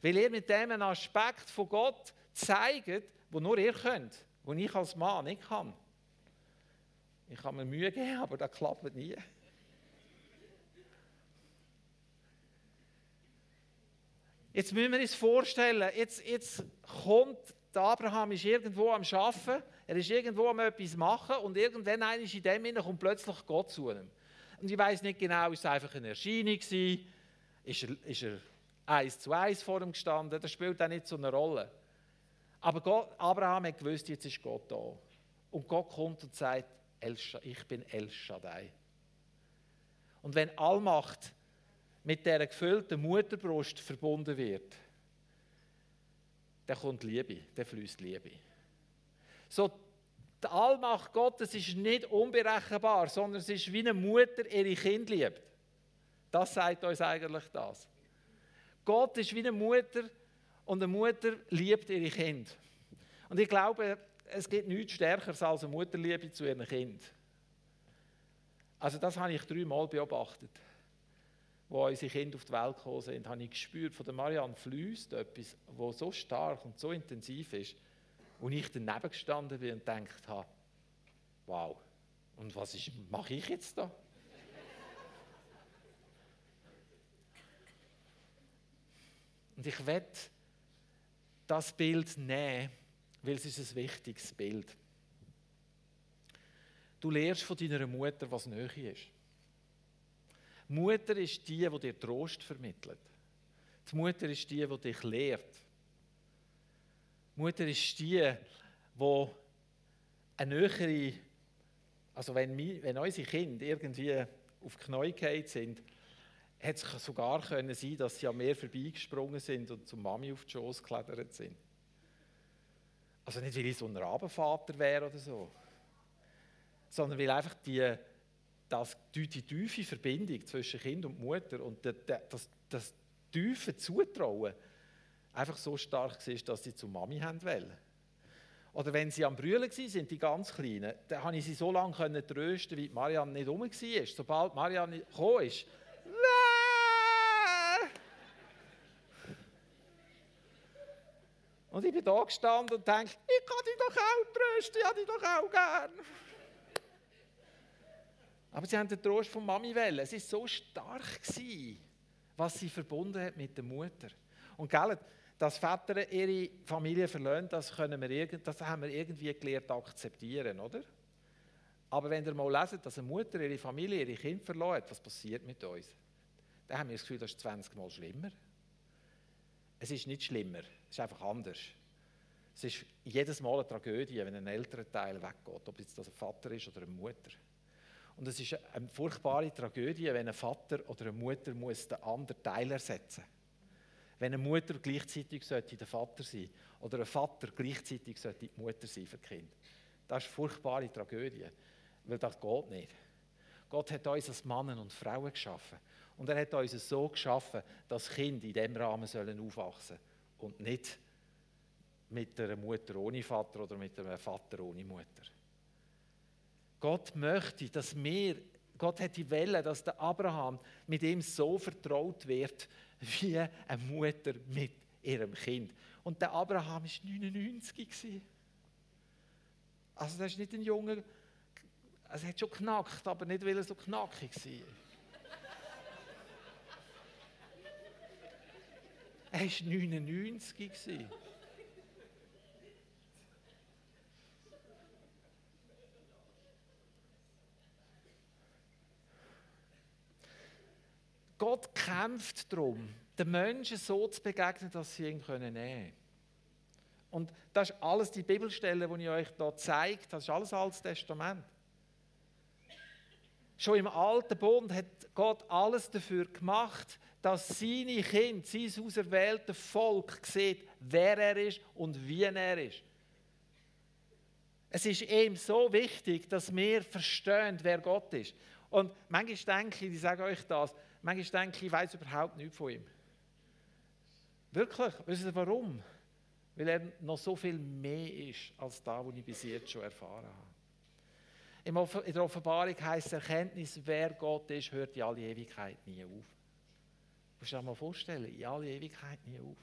Speaker 1: Weil ihr mit dem einen Aspekt von Gott zeigt, wo nur ihr könnt, wo ich als Mann nicht kann. Ich kann mir Mühe geben, aber das klappt nie. Jetzt müssen wir uns vorstellen, jetzt, jetzt kommt Abraham ist irgendwo am Arbeiten, er ist irgendwo am etwas machen und irgendwann ist in dem kommt plötzlich Gott zu ihm. Und ich weiß nicht genau, ist es einfach eine Erscheinung gewesen? Ist er, ist er eins zu eins vor ihm gestanden? Das spielt auch nicht so eine Rolle. Aber Gott, Abraham hat gewusst, jetzt ist Gott da. Und Gott kommt und sagt, ich bin El Shaddai. Und wenn Allmacht mit der gefüllten Mutterbrust verbunden wird, dann kommt Liebe, dann fließt Liebe. So, Die Allmacht Gottes ist nicht unberechenbar, sondern es ist wie eine Mutter ihre Kind liebt. Das sagt uns eigentlich das. Gott ist wie eine Mutter und eine Mutter liebt ihre Kind. Und ich glaube, es gibt nichts Stärkeres als eine Mutterliebe zu ihrem Kind. Also das habe ich dreimal beobachtet. Wo unsere Kinder auf die Welt gekommen sind, habe ich gespürt, von der Marianne fließt etwas, was so stark und so intensiv ist, wo ich daneben gestanden bin und gedacht habe, wow, und was mache ich jetzt da? und ich werde das Bild nehmen, weil es ist ein wichtiges Bild. Du lernst von deiner Mutter, was Nähe ist. Mutter ist die, die dir Trost vermittelt. Die Mutter ist die, die dich lehrt. Mutter ist die, die eine nähere, also wenn, wenn unsere Kinder irgendwie auf gefallen sind, hätte es sogar können sein dass sie an mir vorbeigesprungen sind und zum Mami auf die Schoß geklettert sind. Also nicht, weil ich so ein Rabenvater wäre oder so, sondern weil einfach die, das, die, die tiefe Verbindung zwischen Kind und Mutter und das, das, das tiefe Zutrauen einfach so stark war, dass sie zu Mami haben wollen. Oder wenn sie am Brüllen waren, die ganz Kleinen, dann konnte ich sie so lange trösten, wie Marianne nicht rum war. Sobald Marianne gekommen ist, Und ich bin da gestanden und denke, ich kann dich doch auch trösten, ich habe dich doch auch gern. Aber sie haben den Trost von Mami wählen. Es war so stark, was sie verbunden hat mit der Mutter. Und gell, dass Väter ihre Familie verlassen, das, können wir, das haben wir irgendwie gelernt akzeptieren, oder? Aber wenn ihr mal leset, dass eine Mutter ihre Familie, ihre Kinder verloren was passiert mit uns? Dann haben wir das Gefühl, das ist 20 Mal schlimmer. Es ist nicht schlimmer, es ist einfach anders. Es ist jedes Mal eine Tragödie, wenn ein älterer Teil weggeht, ob jetzt das ein Vater ist oder eine Mutter. Und es ist eine furchtbare Tragödie, wenn ein Vater oder eine Mutter muss den anderen Teil ersetzen Wenn eine Mutter gleichzeitig sollte der Vater sein oder ein Vater gleichzeitig sollte die Mutter sein für das Kind. Das ist eine furchtbare Tragödie, weil das geht nicht. Gott hat uns als Männer und Frauen geschaffen. Und er hat uns so geschaffen, dass Kinder in diesem Rahmen sollen aufwachsen und nicht mit einer Mutter ohne Vater oder mit einem Vater ohne Mutter. Gott möchte, dass wir, Gott hat die Welle, dass der Abraham mit ihm so vertraut wird, wie eine Mutter mit ihrem Kind. Und der Abraham war 99. Also das ist nicht ein Junge, es hat schon knackt, aber nicht, weil er so knackig war. Er war 99. Gott kämpft darum, den Menschen so zu begegnen, dass sie ihn nehmen können. Und das ist alles die Bibelstelle, die ich euch hier zeige, das ist alles Altes Testament. Schon im Alten Bund hat Gott alles dafür gemacht, dass seine Kinder, sein auserwähltes Volk sieht, wer er ist und wie er ist. Es ist ihm so wichtig, dass wir verstehen, wer Gott ist. Und manchmal denke ich, ich sage euch das, manchmal denke ich, ich weiß überhaupt nichts von ihm. Wirklich, wisst ihr warum? Weil er noch so viel mehr ist, als das, was ich bis jetzt schon erfahren habe. In der Offenbarung heißt Erkenntnis, wer Gott ist, hört in alle Ewigkeit nie auf. Musst du dir mal vorstellen, in alle Ewigkeit nie auf.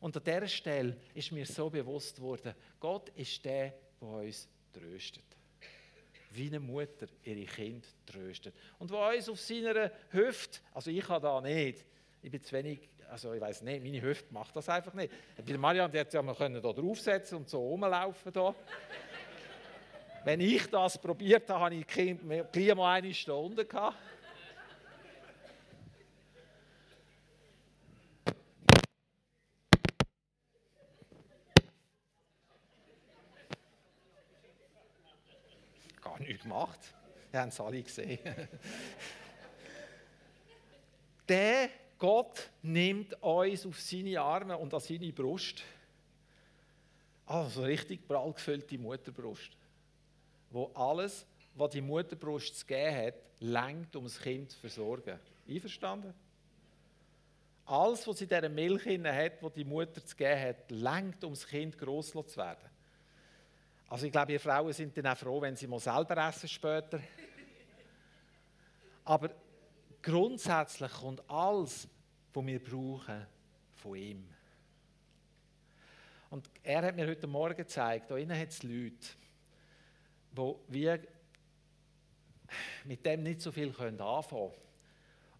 Speaker 1: Und an dieser Stelle ist mir so bewusst worden, Gott ist der, der uns tröstet. Wie eine Mutter ihre Kind tröstet. Und der uns auf seiner Hüfte, also ich habe da nicht, ich bin zu wenig, also ich weiß nicht, meine Hüfte macht das einfach nicht. Bei Marianne die hat ja mal können draufsetzen und so rumlaufen da. Wenn ich das probiert habe, habe ich gleich mal eine Stunde gehabt. gar nichts gemacht. Wir haben es alle gesehen. Der Gott nimmt uns auf seine Arme und an seine Brust. Also richtig prall gefüllte Mutterbrust. wo alles, was die Mutterbrust zu geben hat, lenkt, um das Kind zu versorgen. Einverstanden? Alles, was in dieser Milch hat, was die Mutter zu geben hat, lenkt, um das Kind gross zu werden. Also ich glaube, ihr Frauen sind dann auch froh, wenn sie mal selber essen später. Aber grundsätzlich kommt alles, was wir brauchen, von ihm. Und er hat mir heute Morgen gezeigt, da innen hat es Leute, die wir mit dem nicht so viel anfangen können.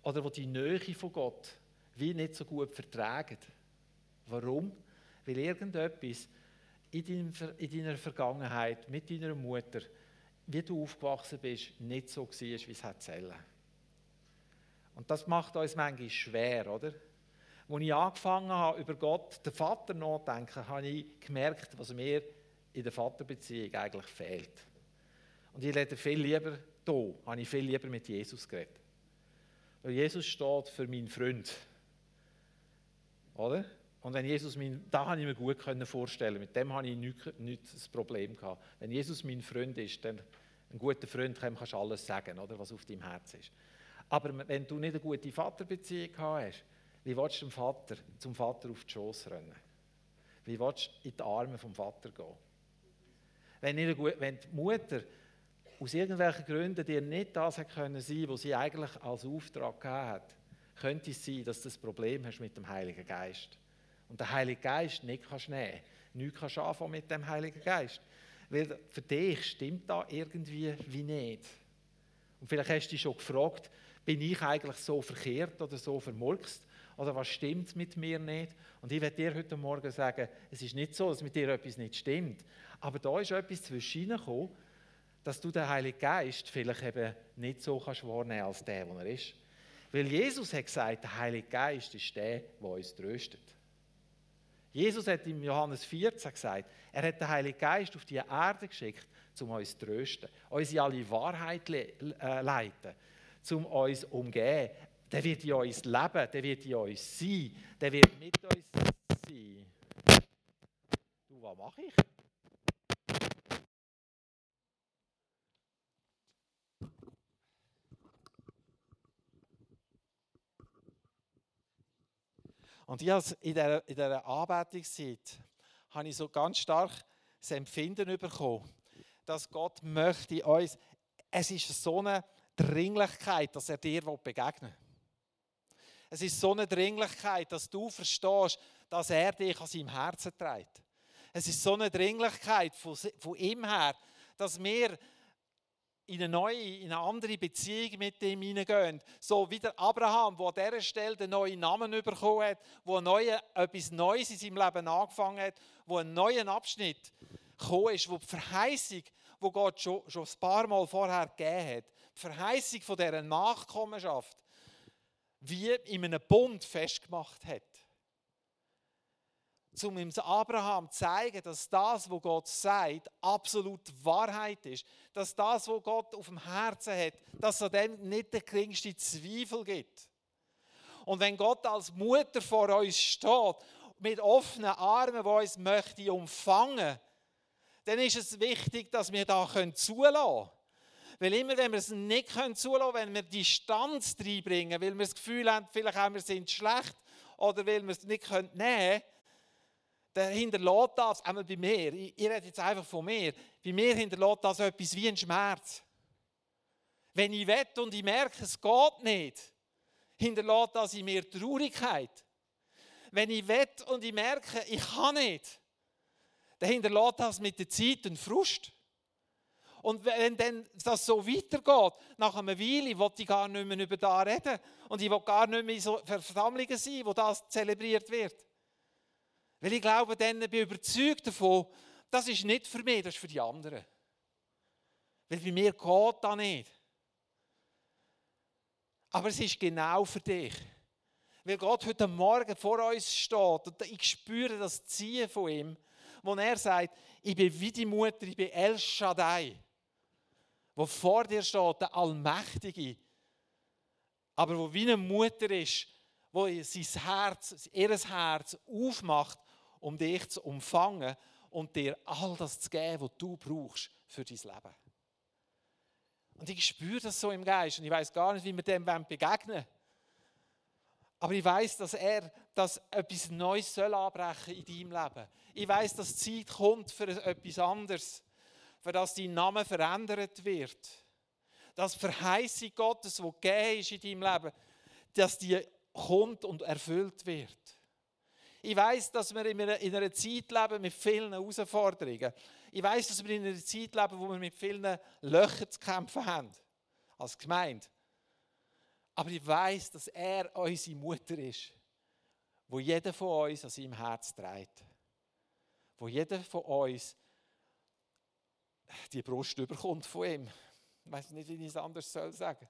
Speaker 1: Oder die die Nähe von Gott wie nicht so gut vertragen. Warum? Weil irgendetwas in, deiner Vergangenheit mit deiner Mutter, wie du aufgewachsen bist, nicht so war, wie es erzählen. Und das macht uns manchmal schwer, oder? Als ich angefangen habe, über Gott, den Vater nachzudenken, habe ich gemerkt, was mir in der Vaterbeziehung eigentlich fehlt. Und ich rede viel lieber hier, habe ich viel lieber mit Jesus geredet. Weil Jesus steht für meinen Freund. Oder? Und wenn Jesus mein, da habe ich mir gut vorstellen, mit dem habe ich nichts, nichts das Problem gehabt. Wenn Jesus mein Freund ist, dann ein guter Freund kannst du alles sagen, oder, was auf deinem Herz ist. Aber wenn du nicht eine gute Vaterbeziehung hast, wie willst du zum Vater, zum Vater auf die Schoß rennen? Wie willst du in die Arme vom Vater gehen? Wenn, nicht eine, wenn die Mutter aus irgendwelchen Gründen dir nicht das hat können sein, was sie eigentlich als Auftrag gegeben hat, könnte es sein, dass du das Problem hast mit dem Heiligen Geist. Und der Heilige Geist nicht kannst nehmen. Nichts kannst anfangen mit dem Heiligen Geist. Weil für dich stimmt da irgendwie wie nicht. Und vielleicht hast du dich schon gefragt, bin ich eigentlich so verkehrt oder so vermurkst? Oder was stimmt mit mir nicht? Und ich werde dir heute Morgen sagen, es ist nicht so, dass mit dir etwas nicht stimmt. Aber da ist etwas zwischengekommen, dass du den Heiligen Geist vielleicht eben nicht so kannst wahrnehmen als der, der er ist. Weil Jesus hat gesagt, der Heilige Geist ist der, der uns tröstet. Jesus hat im Johannes 14 gesagt, er hat den Heiligen Geist auf die Erde geschickt, um uns zu trösten, uns in alle Wahrheit le äh, leiten, um uns umgehen. Der wird in uns leben, der wird in uns sein, der wird mit uns sein. Du, was mache ich? Und ich habe in dieser, in Anbetungszeit habe ich so ganz stark das Empfinden bekommen, dass Gott möchte uns, es ist so eine Dringlichkeit, dass er dir begegnen will. Es ist so eine Dringlichkeit, dass du verstehst, dass er dich an seinem Herzen trägt. Es ist so eine Dringlichkeit von ihm her, dass wir in eine neue, in eine andere Beziehung mit ihm hineingehen. So wie der Abraham, der an dieser Stelle den neuen Namen bekommen hat, wo neue, etwas Neues in seinem Leben angefangen hat, wo ein neuer Abschnitt gekommen ist, wo die Verheißung, wo Gott schon, schon ein paar Mal vorher gegeben hat, die Verheißung von dieser Nachkommenschaft, wie in einem Bund festgemacht hat um ihm Abraham zu zeigen, dass das, was Gott sagt, absolut Wahrheit ist. Dass das, was Gott auf dem Herzen hat, dass es dem nicht der geringste Zweifel gibt. Und wenn Gott als Mutter vor uns steht, mit offenen Armen, die uns möchte umfangen, dann ist es wichtig, dass wir da zulassen können. Weil immer, wenn wir es nicht zulassen können, wenn wir Distanz reinbringen, weil wir das Gefühl haben, vielleicht haben wir sind schlecht oder weil wir es nicht nehmen können, der hinterlässt das, einmal bei mir, ich, ich rede jetzt einfach von mir, bei mir hinterlässt das etwas wie ein Schmerz. Wenn ich wette und ich merke, es geht nicht, hinterlässt das in mir Traurigkeit. Wenn ich wette und ich merke, ich kann nicht, dann hinterlässt das mit der Zeit einen Frust. Und wenn dann das so weitergeht, nach einer Weile will ich gar nicht mehr über das reden. Und ich will gar nicht mehr in so Versammlungen sein, wo das zelebriert wird. Weil ich glaube, dann bin ich überzeugt davon, das ist nicht für mich, das ist für die anderen. Weil bei mir geht das nicht. Aber es ist genau für dich. Weil Gott heute Morgen vor uns steht und ich spüre das Ziehen von ihm, wo er sagt, ich bin wie die Mutter, ich bin El Shaddai, wo vor dir steht, der Allmächtige, aber wo wie eine Mutter ist, wo sein Herz, ihr Herz aufmacht um dich zu umfangen und dir all das zu geben, was du brauchst für dein Leben. Und ich spüre das so im Geist und ich weiß gar nicht, wie wir dem begegnen wollen. Aber ich weiß, dass er, dass etwas Neues soll anbrechen in deinem Leben. Ich weiß, dass die Zeit kommt für etwas anderes, für das dein Name verändert wird. Dass die Verheißung Gottes, die gegeben ist in deinem Leben, dass die kommt und erfüllt wird. Ich weiß, dass wir in einer, in einer Zeit leben mit vielen Herausforderungen. Ich weiß, dass wir in einer Zeit leben, wo wir mit vielen Löchern zu kämpfen haben, als Gemeinde. Aber ich weiß, dass er unsere Mutter ist, wo jeder von uns an seinem Herz trägt. Wo jeder von uns die Brust überkommt von ihm. Ich weiß nicht, wie ich es anders soll sagen.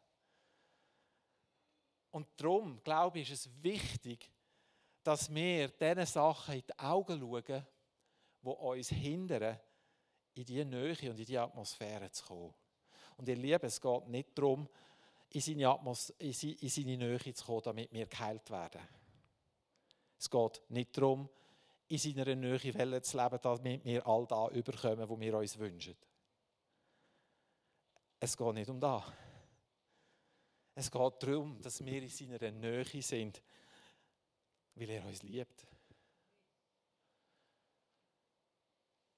Speaker 1: Und darum, glaube ich, ist es wichtig, dass wir diesen Sachen in die Augen schauen, die uns hindern, in diese Nähe und in diese Atmosphäre zu kommen. Und ihr Lieben, es geht nicht darum, in seine, Atmos in seine Nähe zu kommen, damit wir geheilt werden. Es geht nicht darum, in seiner Nähe zu leben, damit wir all das überkommen, was wir uns wünschen. Es geht nicht um das. Es geht darum, dass wir in seiner Nähe sind, weil er uns liebt.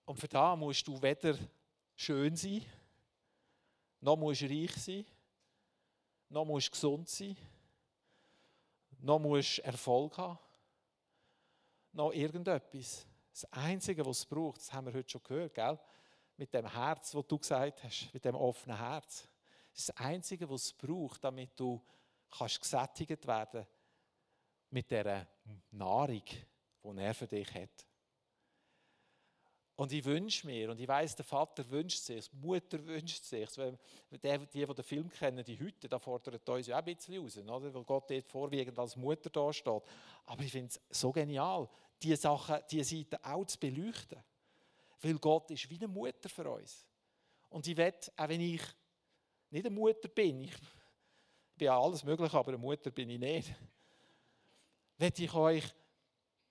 Speaker 1: Und für das musst du weder schön sein, noch musst du reich sein, noch musst du gesund sein, noch musst du Erfolg haben, noch irgendetwas. Das Einzige, was es braucht, das haben wir heute schon gehört, gell? mit dem Herz, das du gesagt hast, mit dem offenen Herz. Das das Einzige, was es braucht, damit du kannst gesättigt werden mit der Nahrung, die er für dich hat. Und ich wünsche mir, und ich weiß, der Vater wünscht sich, die Mutter wünscht sich, die, die, den Film kennen, die Hütte, da fordert uns ja auch ein bisschen raus, oder? weil Gott dort vorwiegend als Mutter da steht. Aber ich finde es so genial, diese Sachen, diese Seite auch zu beleuchten. Weil Gott ist wie eine Mutter für uns. Und ich will, auch wenn ich nicht eine Mutter bin, ich bin ja alles möglich, aber eine Mutter bin ich nicht, will ich euch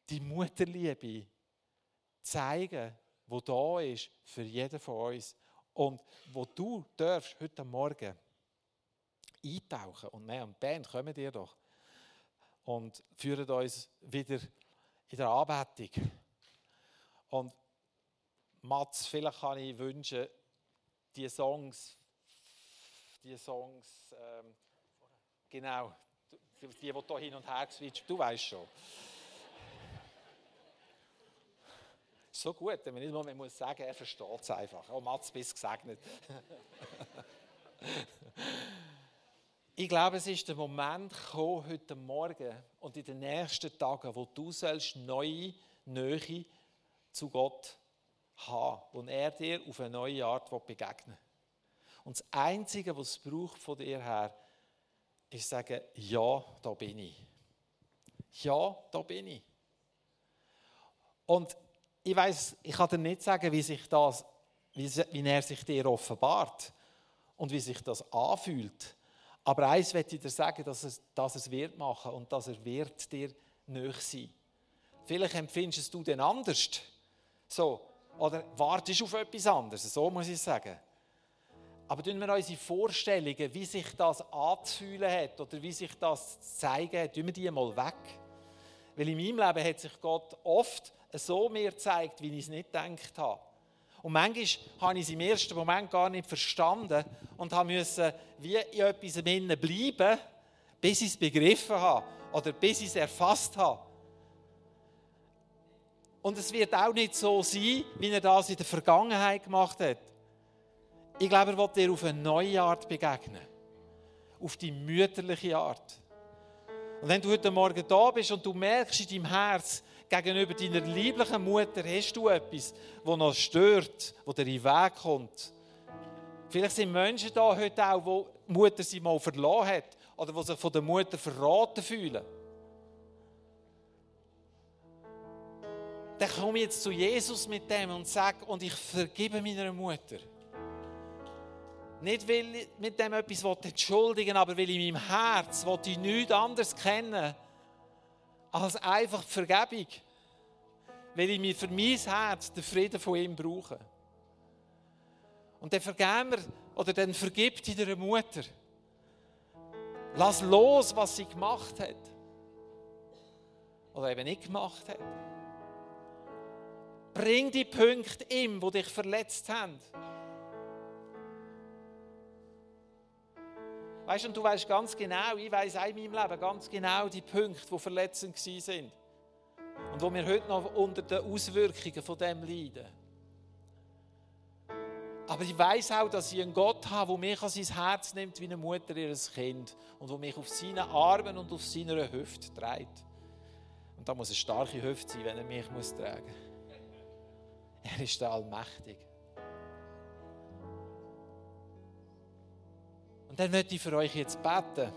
Speaker 1: die Mutterliebe zeigen, wo da ist für jeden von uns und wo du darfst heute Morgen eintauchen und nein, und Band, kommen dir doch und führen uns wieder in der Anbetung. Und Mats, vielleicht kann ich wünschen, die Songs, die Songs, ähm, genau, die, die hier hin und her switchen, du weißt schon. So gut, wenn man nicht mal muss sagen, er versteht es einfach. Oh, Mats, bist gesegnet. ich glaube, es ist der Moment gekommen, heute Morgen und in den nächsten Tagen, wo du sollst neue Nähe zu Gott haben, wo er dir auf eine neue Art begegnen Und das Einzige, was es braucht von dir her, ist sagen, ja, da bin ich. Ja, da bin ich. Und ich weiß, ich kann dir nicht sagen, wie, sich das, wie, er sich dir offenbart und wie sich das anfühlt. Aber eins möchte ich dir sagen, dass es, dass es wird machen und dass er wird dir nöch sein. Vielleicht empfindest du den anders. So, oder wartest auf etwas anderes, so muss ich sagen. Aber tun wir unsere Vorstellungen, wie sich das anzufühlen hat oder wie sich das zu zeigen hat, tun wir die mal weg. Weil in meinem Leben hat sich Gott oft so mir gezeigt, wie ich es nicht gedacht habe. Und manchmal habe ich es im ersten Moment gar nicht verstanden und musste wie in etwas innen bleiben, bis ich es begriffen habe oder bis ich es erfasst habe. Und es wird auch nicht so sein, wie er das in der Vergangenheit gemacht hat. Ich glaube, er wird dir auf eine neue Art begegnen. Auf die mütterliche Art. Und wenn du heute Morgen da bist und du merkst in deinem Herz, gegenüber deiner lieblichen Mutter hast du etwas, das noch stört, wo dir in den Weg kommt. Vielleicht sind Menschen da heute auch, die Mutter sie mal verloren hat oder die sich von der Mutter verraten fühlen. Dann komme ich jetzt zu Jesus mit dem und sage, und ich vergebe meiner Mutter. Nicht, weil ich mit dem etwas entschuldigen will, aber weil in meinem Herz ich nichts anderes kennen als einfach die Vergebung. Weil ich mir für mein Herz den Frieden von ihm brauche. Und dann vergeben wir, oder dann vergibt deiner Mutter. Lass los, was sie gemacht hat. Oder eben nicht gemacht hat. Bring die Punkte ihm, wo dich verletzt haben. Weißt du, und du weißt ganz genau, ich weiß auch in meinem Leben ganz genau die Punkte, die verletzend sind. Und wo wir heute noch unter den Auswirkungen von dem leiden. Aber ich weiß auch, dass ich einen Gott habe, der mich an sein Herz nimmt wie eine Mutter ihres Kind und der mich auf seinen Armen und auf seiner Hüfte trägt. Und da muss eine starke Hüfte sein, wenn er mich tragen muss. Er ist der Und dann möchte ich für euch jetzt beten.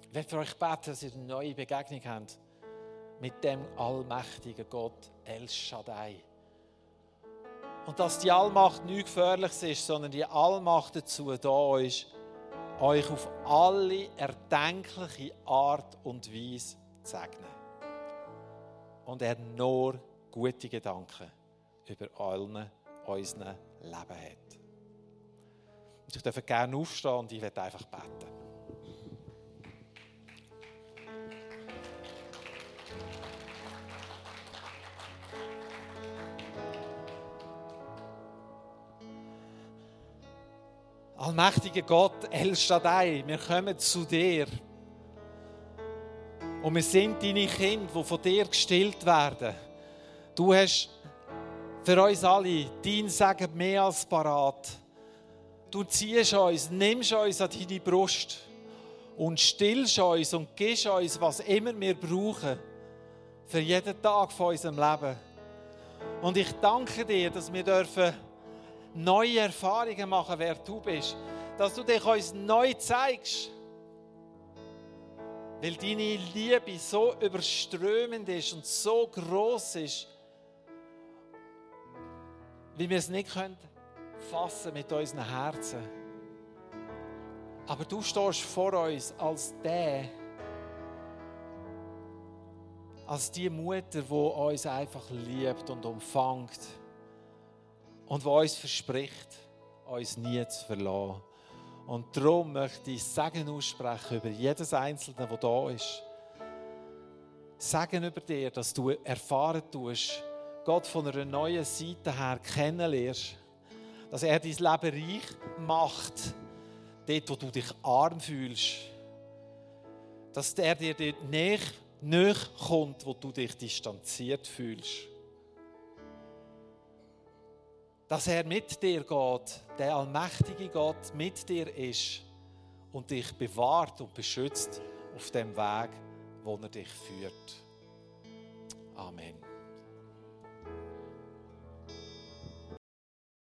Speaker 1: Ich werde für euch beten, dass ihr eine neue Begegnung habt mit dem allmächtigen Gott El Shaddai. Und dass die Allmacht nicht gefährlich ist, sondern die Allmacht dazu da ist, euch auf alle erdenkliche Art und Weise zu segnen. Und er nur gute Gedanken über allen unseren Leben hat. Ich darf gerne aufstehen und ich werde einfach beten. Allmächtiger Gott, El Shaddai, wir kommen zu dir. Und wir sind deine Kinder, die von dir gestillt werden. Du hast für uns alle dein Segen mehr als parat. Du ziehst uns, nimmst uns an deine Brust und stillst uns und gibst uns, was immer wir brauchen, für jeden Tag von unserem Leben. Und ich danke dir, dass wir dürfen neue Erfahrungen machen, wer du bist. Dass du dich uns neu zeigst. Weil deine Liebe so überströmend ist und so groß ist, wie wir es nicht können fassen mit unseren Herzen. Aber du stehst vor uns als der, als die Mutter, die uns einfach liebt und umfängt und die uns verspricht, uns nie zu verlassen. Und darum möchte ich Segen aussprechen über jedes Einzelne, der da ist. Segen über dir, dass du erfahren tust, Gott von einer neuen Seite her kennenlernst. Dass er dein Leben reich macht, dort, wo du dich arm fühlst. Dass er dir dort nicht näher kommt, wo du dich distanziert fühlst dass er mit dir geht, der allmächtige Gott mit dir ist und dich bewahrt und beschützt auf dem Weg, wo er dich führt. Amen.